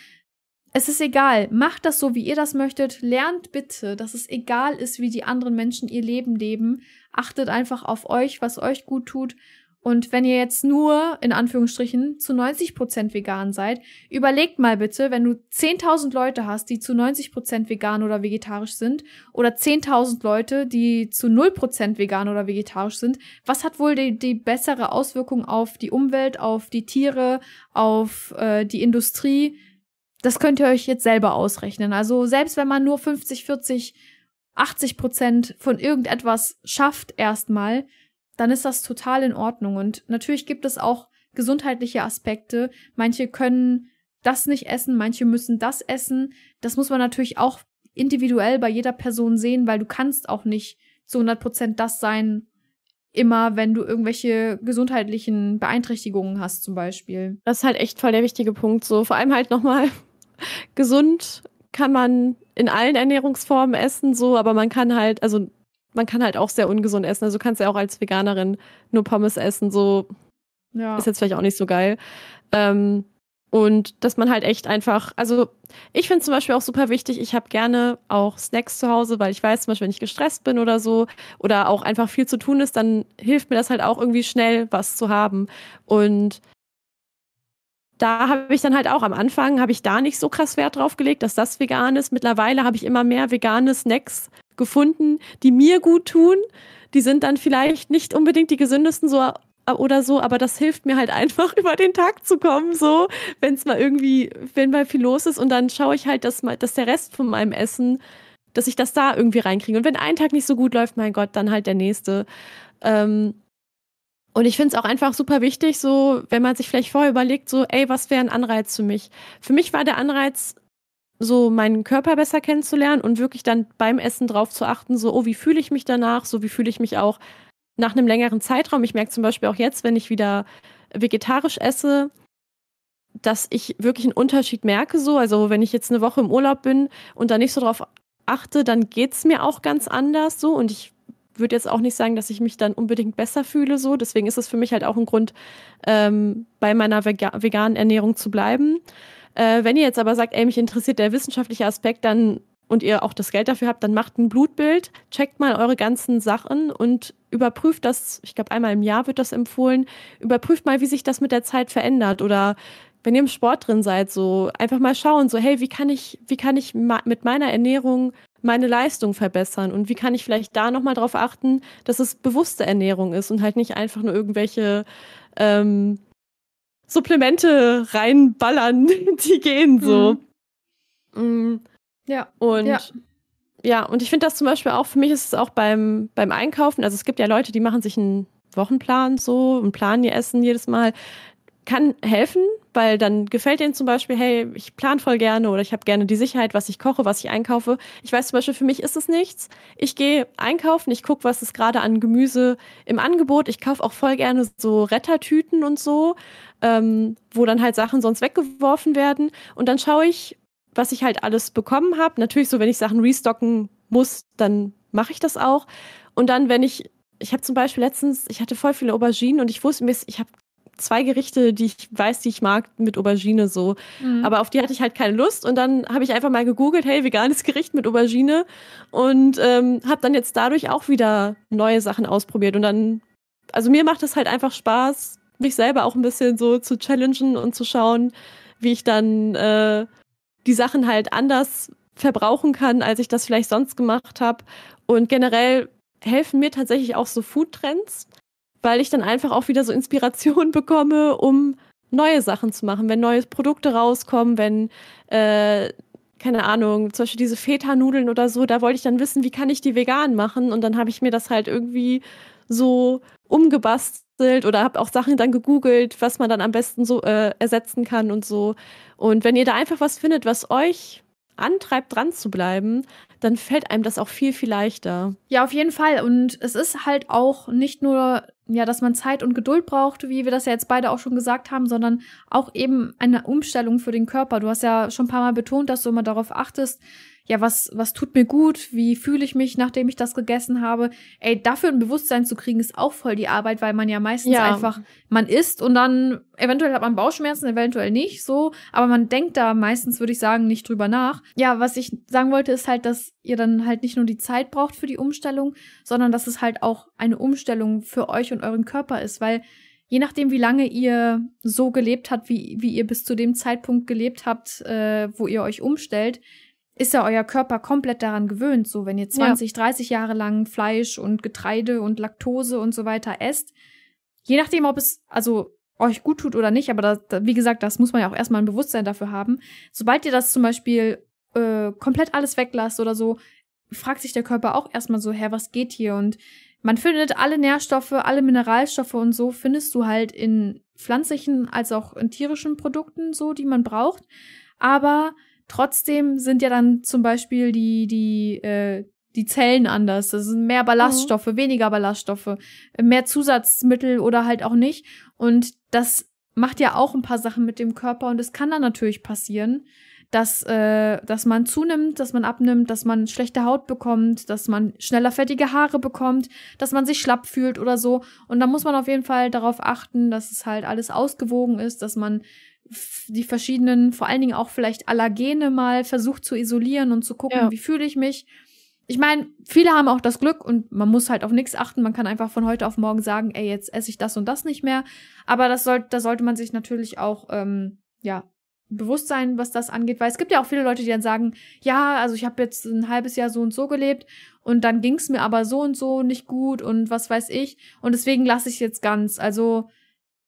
S2: Es ist egal. Macht das so, wie ihr das möchtet. Lernt bitte, dass es egal ist, wie die anderen Menschen ihr Leben leben. Achtet einfach auf euch, was euch gut tut und wenn ihr jetzt nur, in Anführungsstrichen, zu 90 Prozent vegan seid, überlegt mal bitte, wenn du 10.000 Leute hast, die zu 90 Prozent vegan oder vegetarisch sind, oder 10.000 Leute, die zu 0% vegan oder vegetarisch sind, was hat wohl die, die bessere Auswirkung auf die Umwelt, auf die Tiere, auf äh, die Industrie? Das könnt ihr euch jetzt selber ausrechnen. Also selbst wenn man nur 50, 40, 80 Prozent von irgendetwas schafft erstmal, dann ist das total in Ordnung. Und natürlich gibt es auch gesundheitliche Aspekte. Manche können das nicht essen, manche müssen das essen. Das muss man natürlich auch individuell bei jeder Person sehen, weil du kannst auch nicht zu 100 Prozent das sein, immer, wenn du irgendwelche gesundheitlichen Beeinträchtigungen hast, zum Beispiel.
S1: Das ist halt echt voll der wichtige Punkt. So, vor allem halt nochmal gesund kann man in allen Ernährungsformen essen, so, aber man kann halt, also man kann halt auch sehr ungesund essen. Also du kannst ja auch als Veganerin nur Pommes essen, so ja. ist jetzt vielleicht auch nicht so geil. Ähm, Und dass man halt echt einfach, also ich finde zum Beispiel auch super wichtig, ich habe gerne auch Snacks zu Hause, weil ich weiß zum Beispiel, wenn ich gestresst bin oder so oder auch einfach viel zu tun ist, dann hilft mir das halt auch irgendwie schnell was zu haben. Und da habe ich dann halt auch am Anfang, habe ich da nicht so krass Wert drauf gelegt, dass das vegan ist. Mittlerweile habe ich immer mehr vegane Snacks gefunden, die mir gut tun. Die sind dann vielleicht nicht unbedingt die gesündesten, so oder so, aber das hilft mir halt einfach über den Tag zu kommen, so, wenn es mal irgendwie, wenn mal viel los ist und dann schaue ich halt, dass, dass der Rest von meinem Essen, dass ich das da irgendwie reinkriege. Und wenn ein Tag nicht so gut läuft, mein Gott, dann halt der nächste. Ähm, und ich finde es auch einfach super wichtig, so, wenn man sich vielleicht vorher überlegt, so, ey, was wäre ein Anreiz für mich? Für mich war der Anreiz, so meinen Körper besser kennenzulernen und wirklich dann beim Essen drauf zu achten, so, oh, wie fühle ich mich danach? So, wie fühle ich mich auch nach einem längeren Zeitraum, ich merke zum Beispiel auch jetzt, wenn ich wieder vegetarisch esse, dass ich wirklich einen Unterschied merke. So, also wenn ich jetzt eine Woche im Urlaub bin und da nicht so drauf achte, dann geht es mir auch ganz anders so. Und ich würde jetzt auch nicht sagen, dass ich mich dann unbedingt besser fühle. So, deswegen ist es für mich halt auch ein Grund, ähm, bei meiner veganen Ernährung zu bleiben. Äh, wenn ihr jetzt aber sagt, ey, mich interessiert der wissenschaftliche Aspekt, dann und ihr auch das Geld dafür habt, dann macht ein Blutbild, checkt mal eure ganzen Sachen und überprüft das, ich glaube einmal im Jahr wird das empfohlen, überprüft mal, wie sich das mit der Zeit verändert oder wenn ihr im Sport drin seid, so einfach mal schauen, so hey, wie kann ich, wie kann ich mit meiner Ernährung meine Leistung verbessern und wie kann ich vielleicht da nochmal drauf achten, dass es bewusste Ernährung ist und halt nicht einfach nur irgendwelche ähm, Supplemente reinballern, die gehen so. Mhm. Ja. Und ja, ja und ich finde das zum Beispiel auch, für mich ist es auch beim, beim Einkaufen, also es gibt ja Leute, die machen sich einen Wochenplan so und planen ihr Essen jedes Mal. Kann helfen, weil dann gefällt ihnen zum Beispiel, hey, ich plan voll gerne oder ich habe gerne die Sicherheit, was ich koche, was ich einkaufe. Ich weiß zum Beispiel, für mich ist es nichts. Ich gehe einkaufen, ich gucke, was ist gerade an Gemüse im Angebot. Ich kaufe auch voll gerne so Rettertüten und so, ähm, wo dann halt Sachen sonst weggeworfen werden. Und dann schaue ich, was ich halt alles bekommen habe. Natürlich so, wenn ich Sachen restocken muss, dann mache ich das auch. Und dann, wenn ich, ich habe zum Beispiel letztens, ich hatte voll viele Auberginen und ich wusste mir, ich habe zwei Gerichte, die ich weiß, die ich mag, mit Aubergine so. Mhm. Aber auf die hatte ich halt keine Lust. Und dann habe ich einfach mal gegoogelt, hey, veganes Gericht mit Aubergine. Und ähm, habe dann jetzt dadurch auch wieder neue Sachen ausprobiert. Und dann, also mir macht es halt einfach Spaß, mich selber auch ein bisschen so zu challengen und zu schauen, wie ich dann äh, die Sachen halt anders verbrauchen kann, als ich das vielleicht sonst gemacht habe. Und generell helfen mir tatsächlich auch so Foodtrends, weil ich dann einfach auch wieder so Inspiration bekomme, um neue Sachen zu machen, wenn neue Produkte rauskommen, wenn äh, keine Ahnung, zum Beispiel diese Feta-Nudeln oder so, da wollte ich dann wissen, wie kann ich die vegan machen? Und dann habe ich mir das halt irgendwie so umgebastelt oder habe auch Sachen dann gegoogelt, was man dann am besten so äh, ersetzen kann und so. Und wenn ihr da einfach was findet, was euch antreibt, dran zu bleiben, dann fällt einem das auch viel, viel leichter.
S2: Ja, auf jeden Fall. Und es ist halt auch nicht nur, ja, dass man Zeit und Geduld braucht, wie wir das ja jetzt beide auch schon gesagt haben, sondern auch eben eine Umstellung für den Körper. Du hast ja schon ein paar Mal betont, dass du immer darauf achtest, ja, was, was tut mir gut, wie fühle ich mich, nachdem ich das gegessen habe. Ey, dafür ein Bewusstsein zu kriegen, ist auch voll die Arbeit, weil man ja meistens ja. einfach, man isst und dann eventuell hat man Bauchschmerzen, eventuell nicht, so, aber man denkt da meistens, würde ich sagen, nicht drüber nach. Ja, was ich sagen wollte, ist halt, dass ihr dann halt nicht nur die Zeit braucht für die Umstellung, sondern dass es halt auch eine Umstellung für euch und euren Körper ist, weil je nachdem, wie lange ihr so gelebt habt, wie, wie ihr bis zu dem Zeitpunkt gelebt habt, äh, wo ihr euch umstellt, ist ja euer Körper komplett daran gewöhnt. So, wenn ihr 20, ja. 30 Jahre lang Fleisch und Getreide und Laktose und so weiter esst, je nachdem, ob es also euch gut tut oder nicht, aber das, wie gesagt, das muss man ja auch erstmal ein Bewusstsein dafür haben. Sobald ihr das zum Beispiel äh, komplett alles weglasst oder so, fragt sich der Körper auch erstmal so, hä, was geht hier? Und man findet alle Nährstoffe, alle Mineralstoffe und so findest du halt in pflanzlichen als auch in tierischen Produkten so, die man braucht. Aber Trotzdem sind ja dann zum Beispiel die, die, äh, die Zellen anders. Das sind mehr Ballaststoffe, mhm. weniger Ballaststoffe, mehr Zusatzmittel oder halt auch nicht. Und das macht ja auch ein paar Sachen mit dem Körper und es kann dann natürlich passieren, dass, äh, dass man zunimmt, dass man abnimmt, dass man schlechte Haut bekommt, dass man schneller fettige Haare bekommt, dass man sich schlapp fühlt oder so. Und da muss man auf jeden Fall darauf achten, dass es halt alles ausgewogen ist, dass man die verschiedenen, vor allen Dingen auch vielleicht Allergene mal versucht zu isolieren und zu gucken, ja. wie fühle ich mich. Ich meine, viele haben auch das Glück und man muss halt auf nichts achten. Man kann einfach von heute auf morgen sagen, ey, jetzt esse ich das und das nicht mehr. Aber das soll, da sollte man sich natürlich auch, ähm, ja, bewusst sein, was das angeht, weil es gibt ja auch viele Leute, die dann sagen, ja, also ich habe jetzt ein halbes Jahr so und so gelebt und dann ging es mir aber so und so nicht gut und was weiß ich und deswegen lasse ich jetzt ganz. Also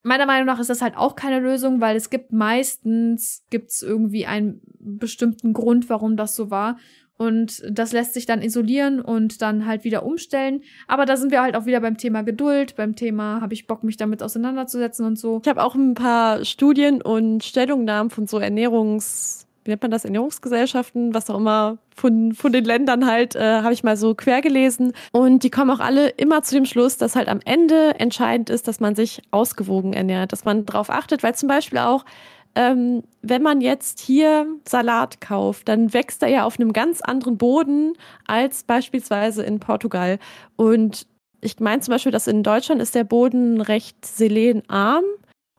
S2: meiner Meinung nach ist das halt auch keine Lösung, weil es gibt meistens gibt's irgendwie einen bestimmten Grund, warum das so war. Und das lässt sich dann isolieren und dann halt wieder umstellen. Aber da sind wir halt auch wieder beim Thema Geduld, beim Thema, habe ich Bock, mich damit auseinanderzusetzen und so.
S1: Ich habe auch ein paar Studien und Stellungnahmen von so Ernährungs, wie nennt man das, Ernährungsgesellschaften, was auch immer, von, von den Ländern halt, äh, habe ich mal so quer gelesen. Und die kommen auch alle immer zu dem Schluss, dass halt am Ende entscheidend ist, dass man sich ausgewogen ernährt, dass man darauf achtet, weil zum Beispiel auch ähm, wenn man jetzt hier Salat kauft, dann wächst er ja auf einem ganz anderen Boden als beispielsweise in Portugal. Und ich meine zum Beispiel, dass in Deutschland ist der Boden recht selenarm.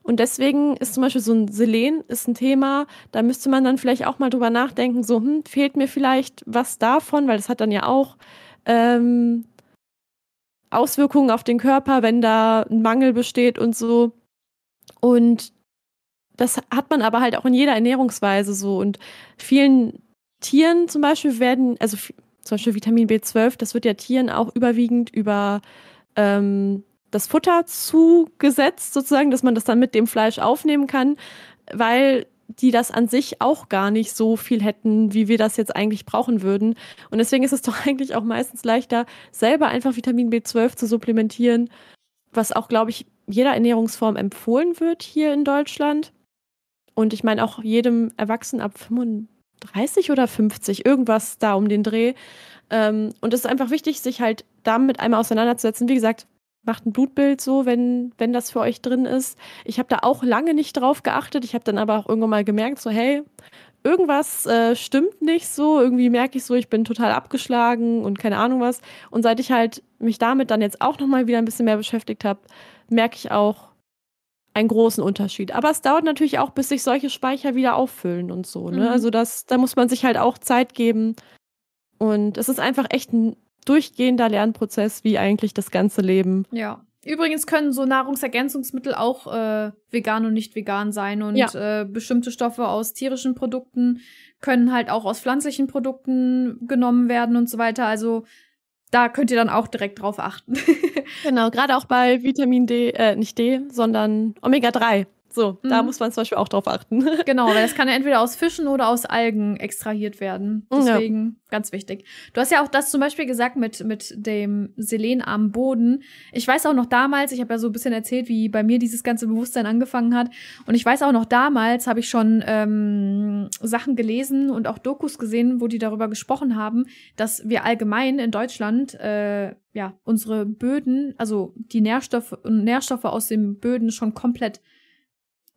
S1: Und deswegen ist zum Beispiel so ein Selen ist ein Thema, da müsste man dann vielleicht auch mal drüber nachdenken, so, hm, fehlt mir vielleicht was davon, weil das hat dann ja auch ähm, Auswirkungen auf den Körper, wenn da ein Mangel besteht und so. Und das hat man aber halt auch in jeder Ernährungsweise so. Und vielen Tieren zum Beispiel werden, also zum Beispiel Vitamin B12, das wird ja Tieren auch überwiegend über ähm, das Futter zugesetzt, sozusagen, dass man das dann mit dem Fleisch aufnehmen kann, weil die das an sich auch gar nicht so viel hätten, wie wir das jetzt eigentlich brauchen würden. Und deswegen ist es doch eigentlich auch meistens leichter, selber einfach Vitamin B12 zu supplementieren, was auch, glaube ich, jeder Ernährungsform empfohlen wird hier in Deutschland. Und ich meine auch jedem Erwachsenen ab 35 oder 50, irgendwas da um den Dreh. Ähm, und es ist einfach wichtig, sich halt damit einmal auseinanderzusetzen. Wie gesagt, macht ein Blutbild so, wenn, wenn das für euch drin ist. Ich habe da auch lange nicht drauf geachtet. Ich habe dann aber auch irgendwann mal gemerkt, so hey, irgendwas äh, stimmt nicht so. Irgendwie merke ich so, ich bin total abgeschlagen und keine Ahnung was. Und seit ich halt mich damit dann jetzt auch nochmal wieder ein bisschen mehr beschäftigt habe, merke ich auch, einen großen Unterschied. Aber es dauert natürlich auch, bis sich solche Speicher wieder auffüllen und so. Ne? Mhm. Also das, da muss man sich halt auch Zeit geben. Und es ist einfach echt ein durchgehender Lernprozess, wie eigentlich das ganze Leben.
S2: Ja. Übrigens können so Nahrungsergänzungsmittel auch äh, vegan und nicht vegan sein. Und ja. äh, bestimmte Stoffe aus tierischen Produkten können halt auch aus pflanzlichen Produkten genommen werden und so weiter. Also da könnt ihr dann auch direkt drauf achten.
S1: genau, gerade auch bei Vitamin D, äh, nicht D, sondern Omega 3. So, mhm. da muss man zum Beispiel auch drauf achten.
S2: genau, weil das kann ja entweder aus Fischen oder aus Algen extrahiert werden. Deswegen ja. ganz wichtig. Du hast ja auch das zum Beispiel gesagt mit, mit dem Selen am Boden. Ich weiß auch noch damals, ich habe ja so ein bisschen erzählt, wie bei mir dieses ganze Bewusstsein angefangen hat. Und ich weiß auch noch damals, habe ich schon ähm, Sachen gelesen und auch Dokus gesehen, wo die darüber gesprochen haben, dass wir allgemein in Deutschland äh, ja unsere Böden, also die Nährstoffe und Nährstoffe aus den Böden schon komplett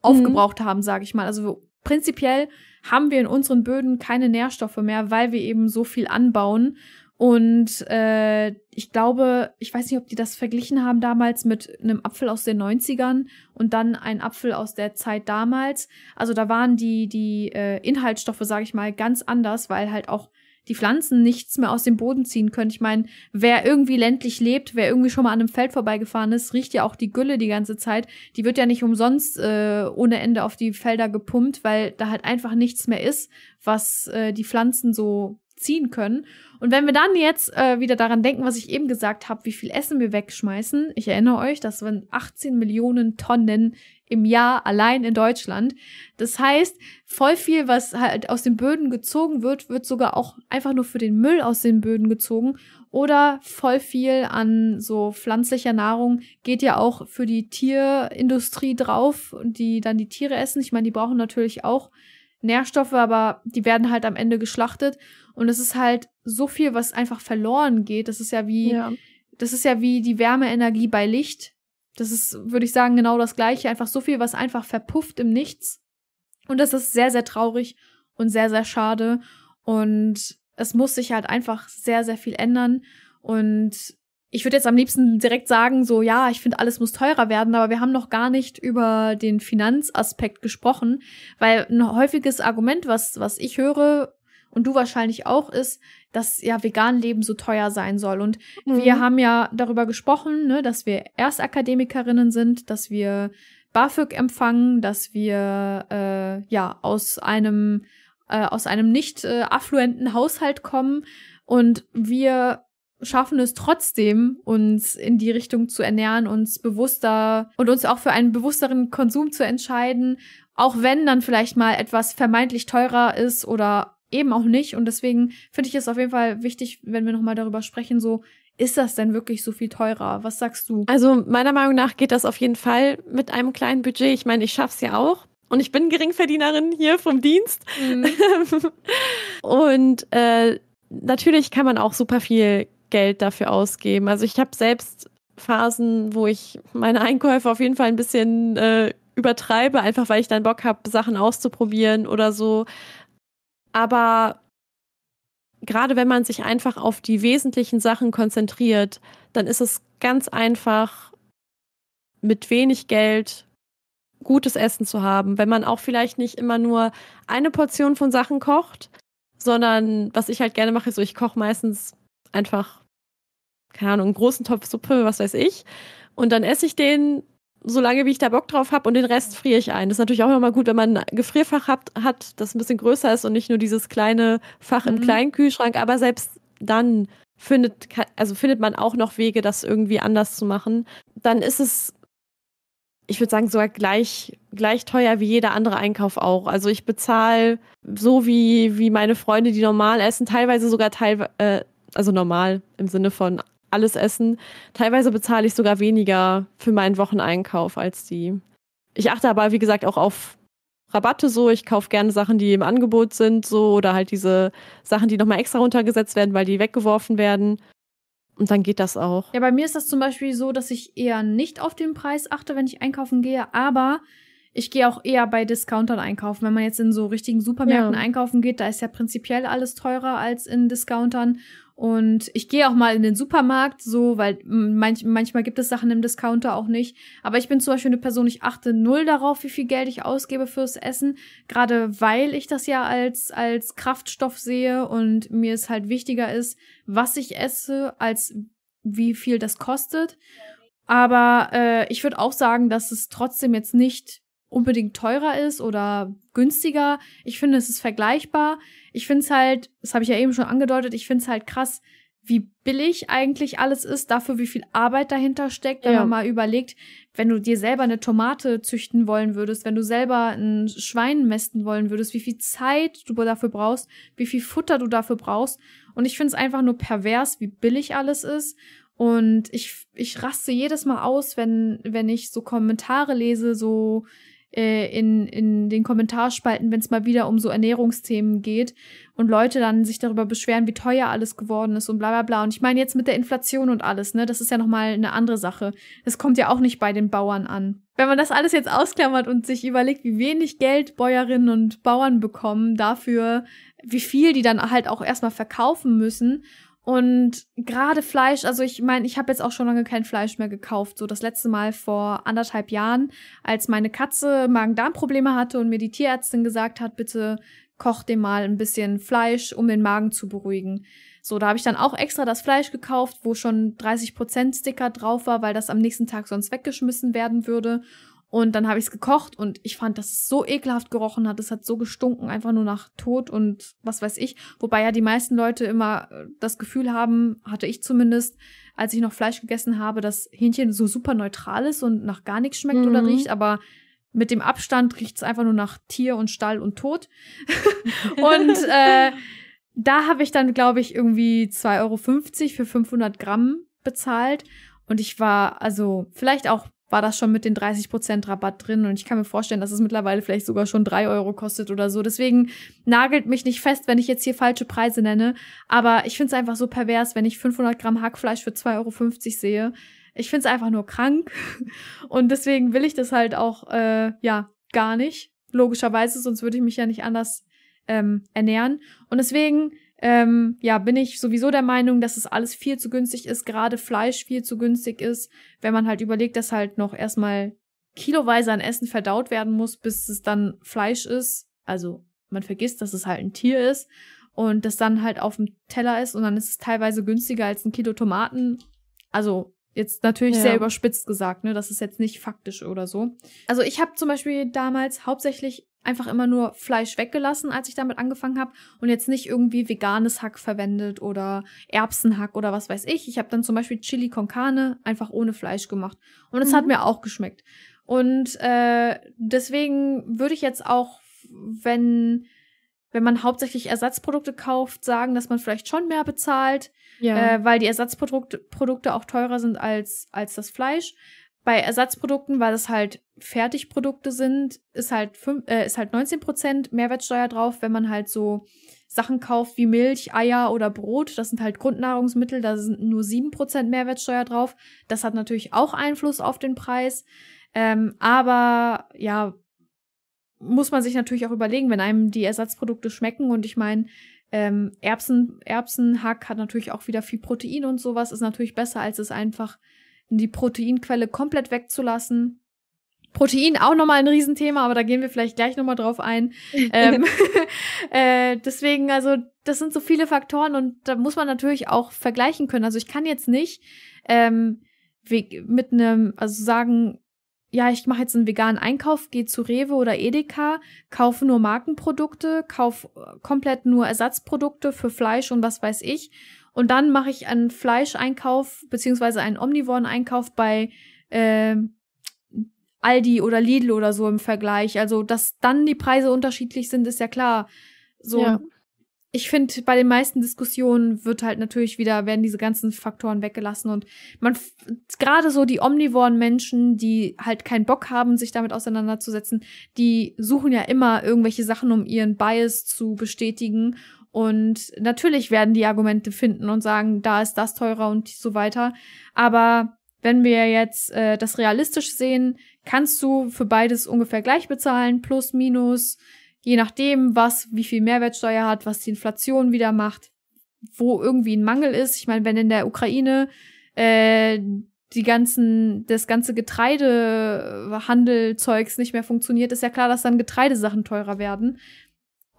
S2: aufgebraucht mhm. haben, sage ich mal. Also prinzipiell haben wir in unseren Böden keine Nährstoffe mehr, weil wir eben so viel anbauen. Und äh, ich glaube, ich weiß nicht, ob die das verglichen haben damals mit einem Apfel aus den 90ern und dann ein Apfel aus der Zeit damals. Also da waren die, die äh, Inhaltsstoffe, sage ich mal, ganz anders, weil halt auch die Pflanzen nichts mehr aus dem Boden ziehen können. Ich meine, wer irgendwie ländlich lebt, wer irgendwie schon mal an einem Feld vorbeigefahren ist, riecht ja auch die Gülle die ganze Zeit. Die wird ja nicht umsonst äh, ohne Ende auf die Felder gepumpt, weil da halt einfach nichts mehr ist, was äh, die Pflanzen so ziehen können. Und wenn wir dann jetzt äh, wieder daran denken, was ich eben gesagt habe, wie viel Essen wir wegschmeißen, ich erinnere euch, das waren 18 Millionen Tonnen im Jahr allein in Deutschland. Das heißt, voll viel, was halt aus den Böden gezogen wird, wird sogar auch einfach nur für den Müll aus den Böden gezogen. Oder voll viel an so pflanzlicher Nahrung geht ja auch für die Tierindustrie drauf, die dann die Tiere essen. Ich meine, die brauchen natürlich auch Nährstoffe, aber die werden halt am Ende geschlachtet. Und es ist halt so viel, was einfach verloren geht. Das ist ja wie, ja. das ist ja wie die Wärmeenergie bei Licht das ist, würde ich sagen, genau das Gleiche. Einfach so viel, was einfach verpufft im Nichts. Und das ist sehr, sehr traurig und sehr, sehr schade. Und es muss sich halt einfach sehr, sehr viel ändern. Und ich würde jetzt am liebsten direkt sagen, so ja, ich finde, alles muss teurer werden, aber wir haben noch gar nicht über den Finanzaspekt gesprochen, weil ein häufiges Argument, was, was ich höre und du wahrscheinlich auch, ist, dass ja vegan Leben so teuer sein soll. Und mhm. wir haben ja darüber gesprochen, ne, dass wir Erstakademikerinnen sind, dass wir BAföG empfangen, dass wir äh, ja aus einem äh, aus einem nicht äh, affluenten Haushalt kommen und wir schaffen es trotzdem, uns in die Richtung zu ernähren, uns bewusster und uns auch für einen bewussteren Konsum zu entscheiden, auch wenn dann vielleicht mal etwas vermeintlich teurer ist oder eben auch nicht. Und deswegen finde ich es auf jeden Fall wichtig, wenn wir nochmal darüber sprechen, so, ist das denn wirklich so viel teurer? Was sagst du?
S1: Also meiner Meinung nach geht das auf jeden Fall mit einem kleinen Budget. Ich meine, ich schaff's ja auch. Und ich bin Geringverdienerin hier vom Dienst. Mhm. und äh, natürlich kann man auch super viel Geld dafür ausgeben. Also ich habe selbst Phasen, wo ich meine Einkäufe auf jeden Fall ein bisschen äh, übertreibe, einfach weil ich dann Bock habe, Sachen auszuprobieren oder so. Aber gerade wenn man sich einfach auf die wesentlichen Sachen konzentriert, dann ist es ganz einfach, mit wenig Geld gutes Essen zu haben. Wenn man auch vielleicht nicht immer nur eine Portion von Sachen kocht, sondern was ich halt gerne mache, so ich koche meistens einfach, keine Ahnung, einen großen Topf Suppe, was weiß ich. Und dann esse ich den so lange, wie ich da Bock drauf habe und den Rest friere ich ein. Das ist natürlich auch nochmal gut, wenn man ein Gefrierfach hat, hat, das ein bisschen größer ist und nicht nur dieses kleine Fach mhm. im kleinen Kühlschrank. Aber selbst dann findet, also findet man auch noch Wege, das irgendwie anders zu machen. Dann ist es, ich würde sagen, sogar gleich, gleich teuer wie jeder andere Einkauf auch. Also ich bezahle so wie, wie meine Freunde, die normal essen, teilweise sogar teilweise, äh, also normal im Sinne von alles essen. Teilweise bezahle ich sogar weniger für meinen Wocheneinkauf als die. Ich achte aber, wie gesagt, auch auf Rabatte so. Ich kaufe gerne Sachen, die im Angebot sind, so oder halt diese Sachen, die nochmal extra runtergesetzt werden, weil die weggeworfen werden. Und dann geht das auch.
S2: Ja, bei mir ist das zum Beispiel so, dass ich eher nicht auf den Preis achte, wenn ich einkaufen gehe, aber ich gehe auch eher bei Discountern einkaufen. Wenn man jetzt in so richtigen Supermärkten ja. einkaufen geht, da ist ja prinzipiell alles teurer als in Discountern. Und ich gehe auch mal in den Supermarkt, so, weil manch, manchmal gibt es Sachen im Discounter auch nicht. Aber ich bin zum Beispiel eine Person, ich achte null darauf, wie viel Geld ich ausgebe fürs Essen. Gerade weil ich das ja als, als Kraftstoff sehe und mir es halt wichtiger ist, was ich esse, als wie viel das kostet. Aber äh, ich würde auch sagen, dass es trotzdem jetzt nicht unbedingt teurer ist oder günstiger. Ich finde, es ist vergleichbar. Ich finde es halt, das habe ich ja eben schon angedeutet, ich finde es halt krass, wie billig eigentlich alles ist, dafür wie viel Arbeit dahinter steckt, wenn ja. man mal überlegt, wenn du dir selber eine Tomate züchten wollen würdest, wenn du selber ein Schwein mästen wollen würdest, wie viel Zeit du dafür brauchst, wie viel Futter du dafür brauchst. Und ich finde es einfach nur pervers, wie billig alles ist. Und ich, ich raste jedes Mal aus, wenn, wenn ich so Kommentare lese, so äh, in, in den Kommentarspalten, wenn es mal wieder um so Ernährungsthemen geht und Leute dann sich darüber beschweren, wie teuer alles geworden ist und bla bla bla. Und ich meine jetzt mit der Inflation und alles, ne, das ist ja nochmal eine andere Sache. Das kommt ja auch nicht bei den Bauern an. Wenn man das alles jetzt ausklammert und sich überlegt, wie wenig Geld Bäuerinnen und Bauern bekommen dafür, wie viel die dann halt auch erstmal verkaufen müssen und gerade Fleisch, also ich meine, ich habe jetzt auch schon lange kein Fleisch mehr gekauft. So das letzte Mal vor anderthalb Jahren, als meine Katze Magen-Darm-Probleme hatte und mir die Tierärztin gesagt hat, bitte koch dem mal ein bisschen Fleisch, um den Magen zu beruhigen. So, da habe ich dann auch extra das Fleisch gekauft, wo schon 30% Sticker drauf war, weil das am nächsten Tag sonst weggeschmissen werden würde. Und dann habe ich es gekocht und ich fand, dass es so ekelhaft gerochen hat. Es hat so gestunken, einfach nur nach Tod und was weiß ich. Wobei ja die meisten Leute immer äh, das Gefühl haben, hatte ich zumindest, als ich noch Fleisch gegessen habe, dass Hähnchen so super neutral ist und nach gar nichts schmeckt mhm. oder riecht. Aber mit dem Abstand riecht es einfach nur nach Tier und Stall und Tod. und äh, da habe ich dann, glaube ich, irgendwie 2,50 Euro für 500 Gramm bezahlt. Und ich war, also vielleicht auch war das schon mit den 30% Rabatt drin. Und ich kann mir vorstellen, dass es mittlerweile vielleicht sogar schon drei Euro kostet oder so. Deswegen nagelt mich nicht fest, wenn ich jetzt hier falsche Preise nenne. Aber ich finde es einfach so pervers, wenn ich 500 Gramm Hackfleisch für 2,50 Euro sehe. Ich finde es einfach nur krank. Und deswegen will ich das halt auch, äh, ja, gar nicht. Logischerweise, sonst würde ich mich ja nicht anders ähm, ernähren. Und deswegen ähm, ja, bin ich sowieso der Meinung, dass es alles viel zu günstig ist, gerade Fleisch viel zu günstig ist, wenn man halt überlegt, dass halt noch erstmal kiloweise an Essen verdaut werden muss, bis es dann Fleisch ist. Also man vergisst, dass es halt ein Tier ist und das dann halt auf dem Teller ist und dann ist es teilweise günstiger als ein Kilo Tomaten. Also Jetzt natürlich ja. sehr überspitzt gesagt, ne? Das ist jetzt nicht faktisch oder so. Also ich habe zum Beispiel damals hauptsächlich einfach immer nur Fleisch weggelassen, als ich damit angefangen habe und jetzt nicht irgendwie veganes Hack verwendet oder Erbsenhack oder was weiß ich. Ich habe dann zum Beispiel Chili con Carne einfach ohne Fleisch gemacht und es mhm. hat mir auch geschmeckt. Und äh, deswegen würde ich jetzt auch, wenn wenn man hauptsächlich Ersatzprodukte kauft, sagen, dass man vielleicht schon mehr bezahlt, ja. äh, weil die Ersatzprodukte Produkte auch teurer sind als, als das Fleisch. Bei Ersatzprodukten, weil es halt Fertigprodukte sind, ist halt, fünf, äh, ist halt 19% Mehrwertsteuer drauf, wenn man halt so Sachen kauft wie Milch, Eier oder Brot. Das sind halt Grundnahrungsmittel, da sind nur 7% Mehrwertsteuer drauf. Das hat natürlich auch Einfluss auf den Preis. Ähm, aber ja, muss man sich natürlich auch überlegen, wenn einem die Ersatzprodukte schmecken. Und ich meine, ähm, Erbsen, Erbsenhack hat natürlich auch wieder viel Protein und sowas. Ist natürlich besser, als es einfach die Proteinquelle komplett wegzulassen. Protein auch nochmal ein Riesenthema, aber da gehen wir vielleicht gleich nochmal drauf ein. ähm, äh, deswegen, also, das sind so viele Faktoren und da muss man natürlich auch vergleichen können. Also ich kann jetzt nicht ähm, mit einem, also sagen, ja, ich mache jetzt einen veganen Einkauf, gehe zu Rewe oder Edeka, kaufe nur Markenprodukte, kaufe äh, komplett nur Ersatzprodukte für Fleisch und was weiß ich. Und dann mache ich einen Fleischeinkauf beziehungsweise einen Omnivoren-Einkauf bei äh, Aldi oder Lidl oder so im Vergleich. Also, dass dann die Preise unterschiedlich sind, ist ja klar. So, ja ich finde, bei den meisten Diskussionen wird halt natürlich wieder, werden diese ganzen Faktoren weggelassen und man, gerade so die omnivoren Menschen, die halt keinen Bock haben, sich damit auseinanderzusetzen, die suchen ja immer irgendwelche Sachen, um ihren Bias zu bestätigen. Und natürlich werden die Argumente finden und sagen, da ist das teurer und so weiter. Aber wenn wir jetzt äh, das realistisch sehen, kannst du für beides ungefähr gleich bezahlen, plus, minus je nachdem, was, wie viel Mehrwertsteuer hat, was die Inflation wieder macht, wo irgendwie ein Mangel ist. Ich meine, wenn in der Ukraine äh, die ganzen, das ganze Getreidehandelzeugs nicht mehr funktioniert, ist ja klar, dass dann Getreidesachen teurer werden.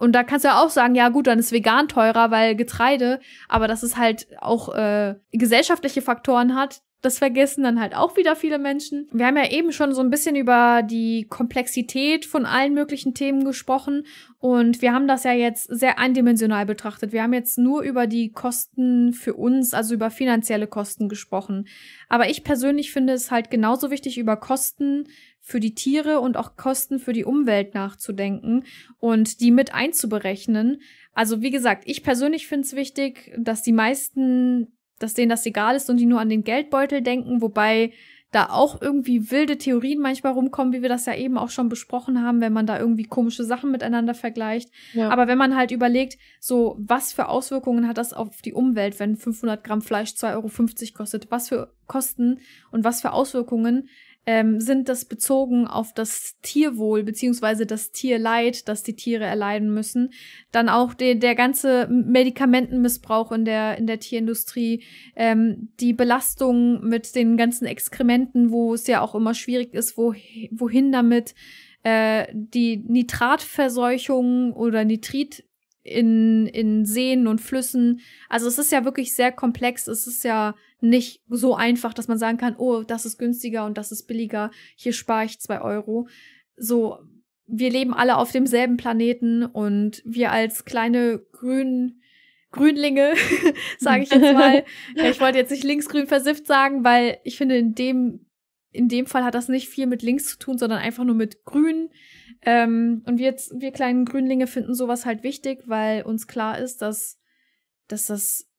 S2: Und da kannst du ja auch sagen, ja gut, dann ist vegan teurer, weil Getreide, aber dass es halt auch äh, gesellschaftliche Faktoren hat, das vergessen dann halt auch wieder viele Menschen. Wir haben ja eben schon so ein bisschen über die Komplexität von allen möglichen Themen gesprochen und wir haben das ja jetzt sehr eindimensional betrachtet. Wir haben jetzt nur über die Kosten für uns, also über finanzielle Kosten gesprochen. Aber ich persönlich finde es halt genauso wichtig, über Kosten für die Tiere und auch Kosten für die Umwelt nachzudenken und die mit einzuberechnen. Also wie gesagt, ich persönlich finde es wichtig, dass die meisten dass denen das egal ist und die nur an den Geldbeutel denken, wobei da auch irgendwie wilde Theorien manchmal rumkommen, wie wir das ja eben auch schon besprochen haben, wenn man da irgendwie komische Sachen miteinander vergleicht. Ja. Aber wenn man halt überlegt, so was für Auswirkungen hat das auf die Umwelt, wenn 500 Gramm Fleisch 2,50 Euro kostet, was für Kosten und was für Auswirkungen ähm, sind das bezogen auf das Tierwohl beziehungsweise das Tierleid, das die Tiere erleiden müssen. Dann auch de der ganze Medikamentenmissbrauch in der in der Tierindustrie, ähm, die Belastung mit den ganzen Exkrementen, wo es ja auch immer schwierig ist, wo, wohin damit äh, die Nitratverseuchung oder Nitrit in, in Seen und Flüssen. Also es ist ja wirklich sehr komplex. Es ist ja nicht so einfach, dass man sagen kann, oh, das ist günstiger und das ist billiger. Hier spare ich zwei Euro. So, wir leben alle auf demselben Planeten und wir als kleine grün Grünlinge, sage ich jetzt mal. ich wollte jetzt nicht linksgrün versifft sagen, weil ich finde, in dem, in dem Fall hat das nicht viel mit links zu tun, sondern einfach nur mit grün. Ähm, und wir, jetzt, wir kleinen Grünlinge finden sowas halt wichtig, weil uns klar ist, dass, dass das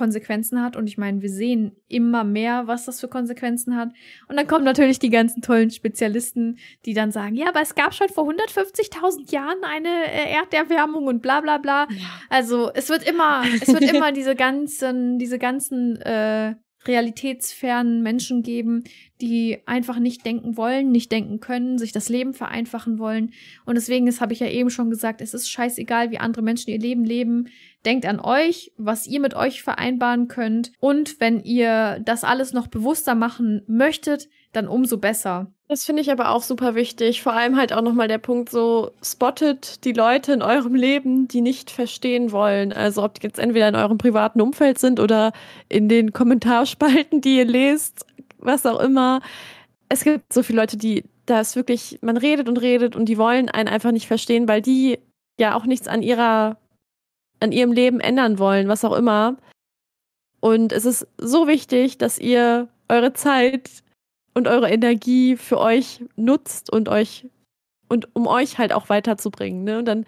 S2: Konsequenzen hat. Und ich meine, wir sehen immer mehr, was das für Konsequenzen hat. Und dann kommen natürlich die ganzen tollen Spezialisten, die dann sagen, ja, aber es gab schon vor 150.000 Jahren eine äh, Erderwärmung und bla bla bla. Ja. Also es wird immer, es wird immer diese ganzen, diese ganzen äh, realitätsfernen Menschen geben, die einfach nicht denken wollen, nicht denken können, sich das Leben vereinfachen wollen. Und deswegen ist, habe ich ja eben schon gesagt, es ist scheißegal, wie andere Menschen ihr Leben leben. Denkt an euch, was ihr mit euch vereinbaren könnt. Und wenn ihr das alles noch bewusster machen möchtet, dann umso besser.
S1: Das finde ich aber auch super wichtig. Vor allem halt auch nochmal der Punkt so, spottet die Leute in eurem Leben, die nicht verstehen wollen. Also ob die jetzt entweder in eurem privaten Umfeld sind oder in den Kommentarspalten, die ihr lest, was auch immer. Es gibt so viele Leute, die da ist wirklich, man redet und redet und die wollen einen einfach nicht verstehen, weil die ja auch nichts an ihrer, an ihrem Leben ändern wollen, was auch immer. Und es ist so wichtig, dass ihr eure Zeit und eure Energie für euch nutzt und euch und um euch halt auch weiterzubringen. Ne? Und dann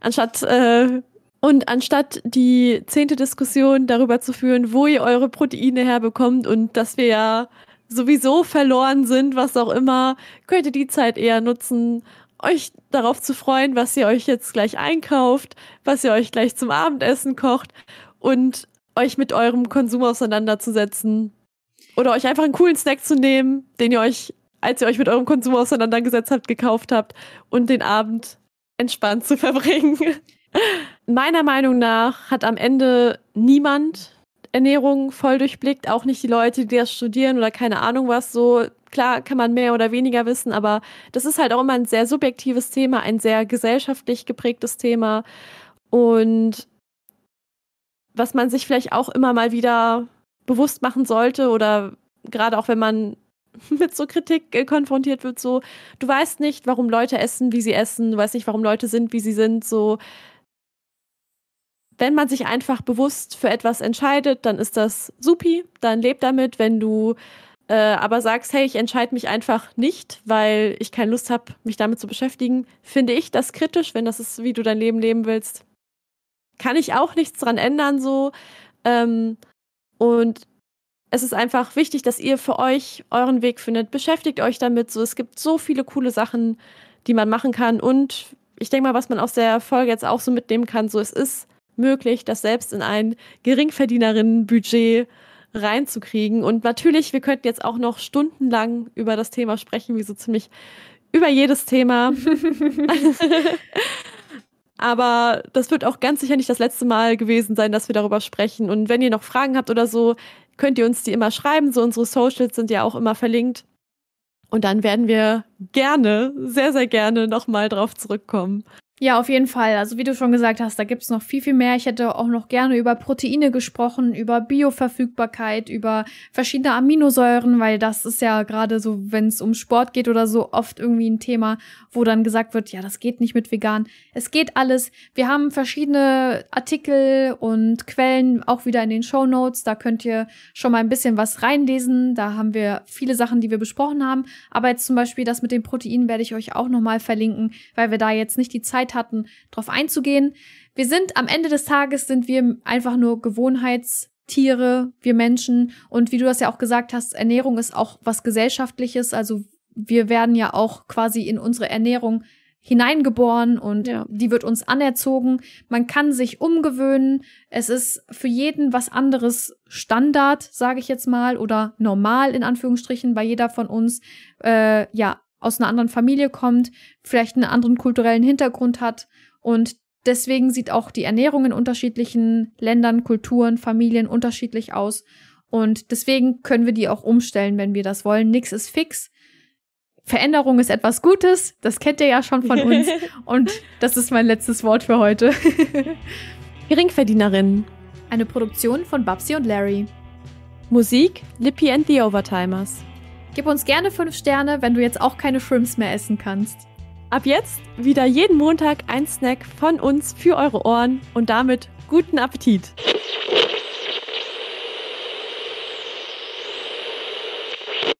S1: anstatt äh, und anstatt die zehnte Diskussion darüber zu führen, wo ihr eure Proteine herbekommt und dass wir ja sowieso verloren sind, was auch immer, könnt ihr die Zeit eher nutzen, euch darauf zu freuen, was ihr euch jetzt gleich einkauft, was ihr euch gleich zum Abendessen kocht und euch mit eurem Konsum auseinanderzusetzen oder euch einfach einen coolen Snack zu nehmen, den ihr euch, als ihr euch mit eurem Konsum auseinandergesetzt habt, gekauft habt und den Abend entspannt zu verbringen. Meiner Meinung nach hat am Ende niemand Ernährung voll durchblickt, auch nicht die Leute, die das studieren oder keine Ahnung was. So klar kann man mehr oder weniger wissen, aber das ist halt auch immer ein sehr subjektives Thema, ein sehr gesellschaftlich geprägtes Thema und was man sich vielleicht auch immer mal wieder bewusst machen sollte oder gerade auch wenn man mit so Kritik äh, konfrontiert wird, so, du weißt nicht, warum Leute essen, wie sie essen, du weißt nicht, warum Leute sind, wie sie sind, so. Wenn man sich einfach bewusst für etwas entscheidet, dann ist das supi, dann lebt damit. Wenn du äh, aber sagst, hey, ich entscheide mich einfach nicht, weil ich keine Lust habe, mich damit zu beschäftigen, finde ich das kritisch, wenn das ist, wie du dein Leben leben willst. Kann ich auch nichts dran ändern, so. Ähm, und es ist einfach wichtig, dass ihr für euch euren Weg findet. Beschäftigt euch damit. So, es gibt so viele coole Sachen, die man machen kann. Und ich denke mal, was man aus der Folge jetzt auch so mitnehmen kann, so es ist möglich, das selbst in ein Geringverdienerinnenbudget reinzukriegen. Und natürlich, wir könnten jetzt auch noch stundenlang über das Thema sprechen, wie so ziemlich über jedes Thema. Aber das wird auch ganz sicher nicht das letzte Mal gewesen sein, dass wir darüber sprechen. Und wenn ihr noch Fragen habt oder so, könnt ihr uns die immer schreiben. So unsere Socials sind ja auch immer verlinkt. Und dann werden wir gerne, sehr, sehr gerne nochmal drauf zurückkommen.
S2: Ja, auf jeden Fall. Also wie du schon gesagt hast, da gibt's noch viel, viel mehr. Ich hätte auch noch gerne über Proteine gesprochen, über Bioverfügbarkeit, über verschiedene Aminosäuren, weil das ist ja gerade so, wenn es um Sport geht oder so, oft irgendwie ein Thema, wo dann gesagt wird, ja, das geht nicht mit vegan. Es geht alles. Wir haben verschiedene Artikel und Quellen auch wieder in den Show Notes. Da könnt ihr schon mal ein bisschen was reinlesen. Da haben wir viele Sachen, die wir besprochen haben. Aber jetzt zum Beispiel das mit den Proteinen werde ich euch auch nochmal verlinken, weil wir da jetzt nicht die Zeit hatten, darauf einzugehen. Wir sind am Ende des Tages sind wir einfach nur Gewohnheitstiere, wir Menschen. Und wie du das ja auch gesagt hast, Ernährung ist auch was Gesellschaftliches. Also wir werden ja auch quasi in unsere Ernährung hineingeboren und ja. die wird uns anerzogen. Man kann sich umgewöhnen. Es ist für jeden was anderes Standard, sage ich jetzt mal, oder normal in Anführungsstrichen, weil jeder von uns äh, ja aus einer anderen Familie kommt, vielleicht einen anderen kulturellen Hintergrund hat und deswegen sieht auch die Ernährung in unterschiedlichen Ländern, Kulturen, Familien unterschiedlich aus und deswegen können wir die auch umstellen, wenn wir das wollen. Nix ist fix. Veränderung ist etwas Gutes, das kennt ihr ja schon von uns und das ist mein letztes Wort für heute.
S1: Geringverdienerin.
S2: Eine Produktion von Babsi und Larry.
S1: Musik Lippy and the Overtimers.
S2: Gib uns gerne 5 Sterne, wenn du jetzt auch keine Shrimps mehr essen kannst.
S1: Ab jetzt wieder jeden Montag ein Snack von uns für eure Ohren und damit guten Appetit.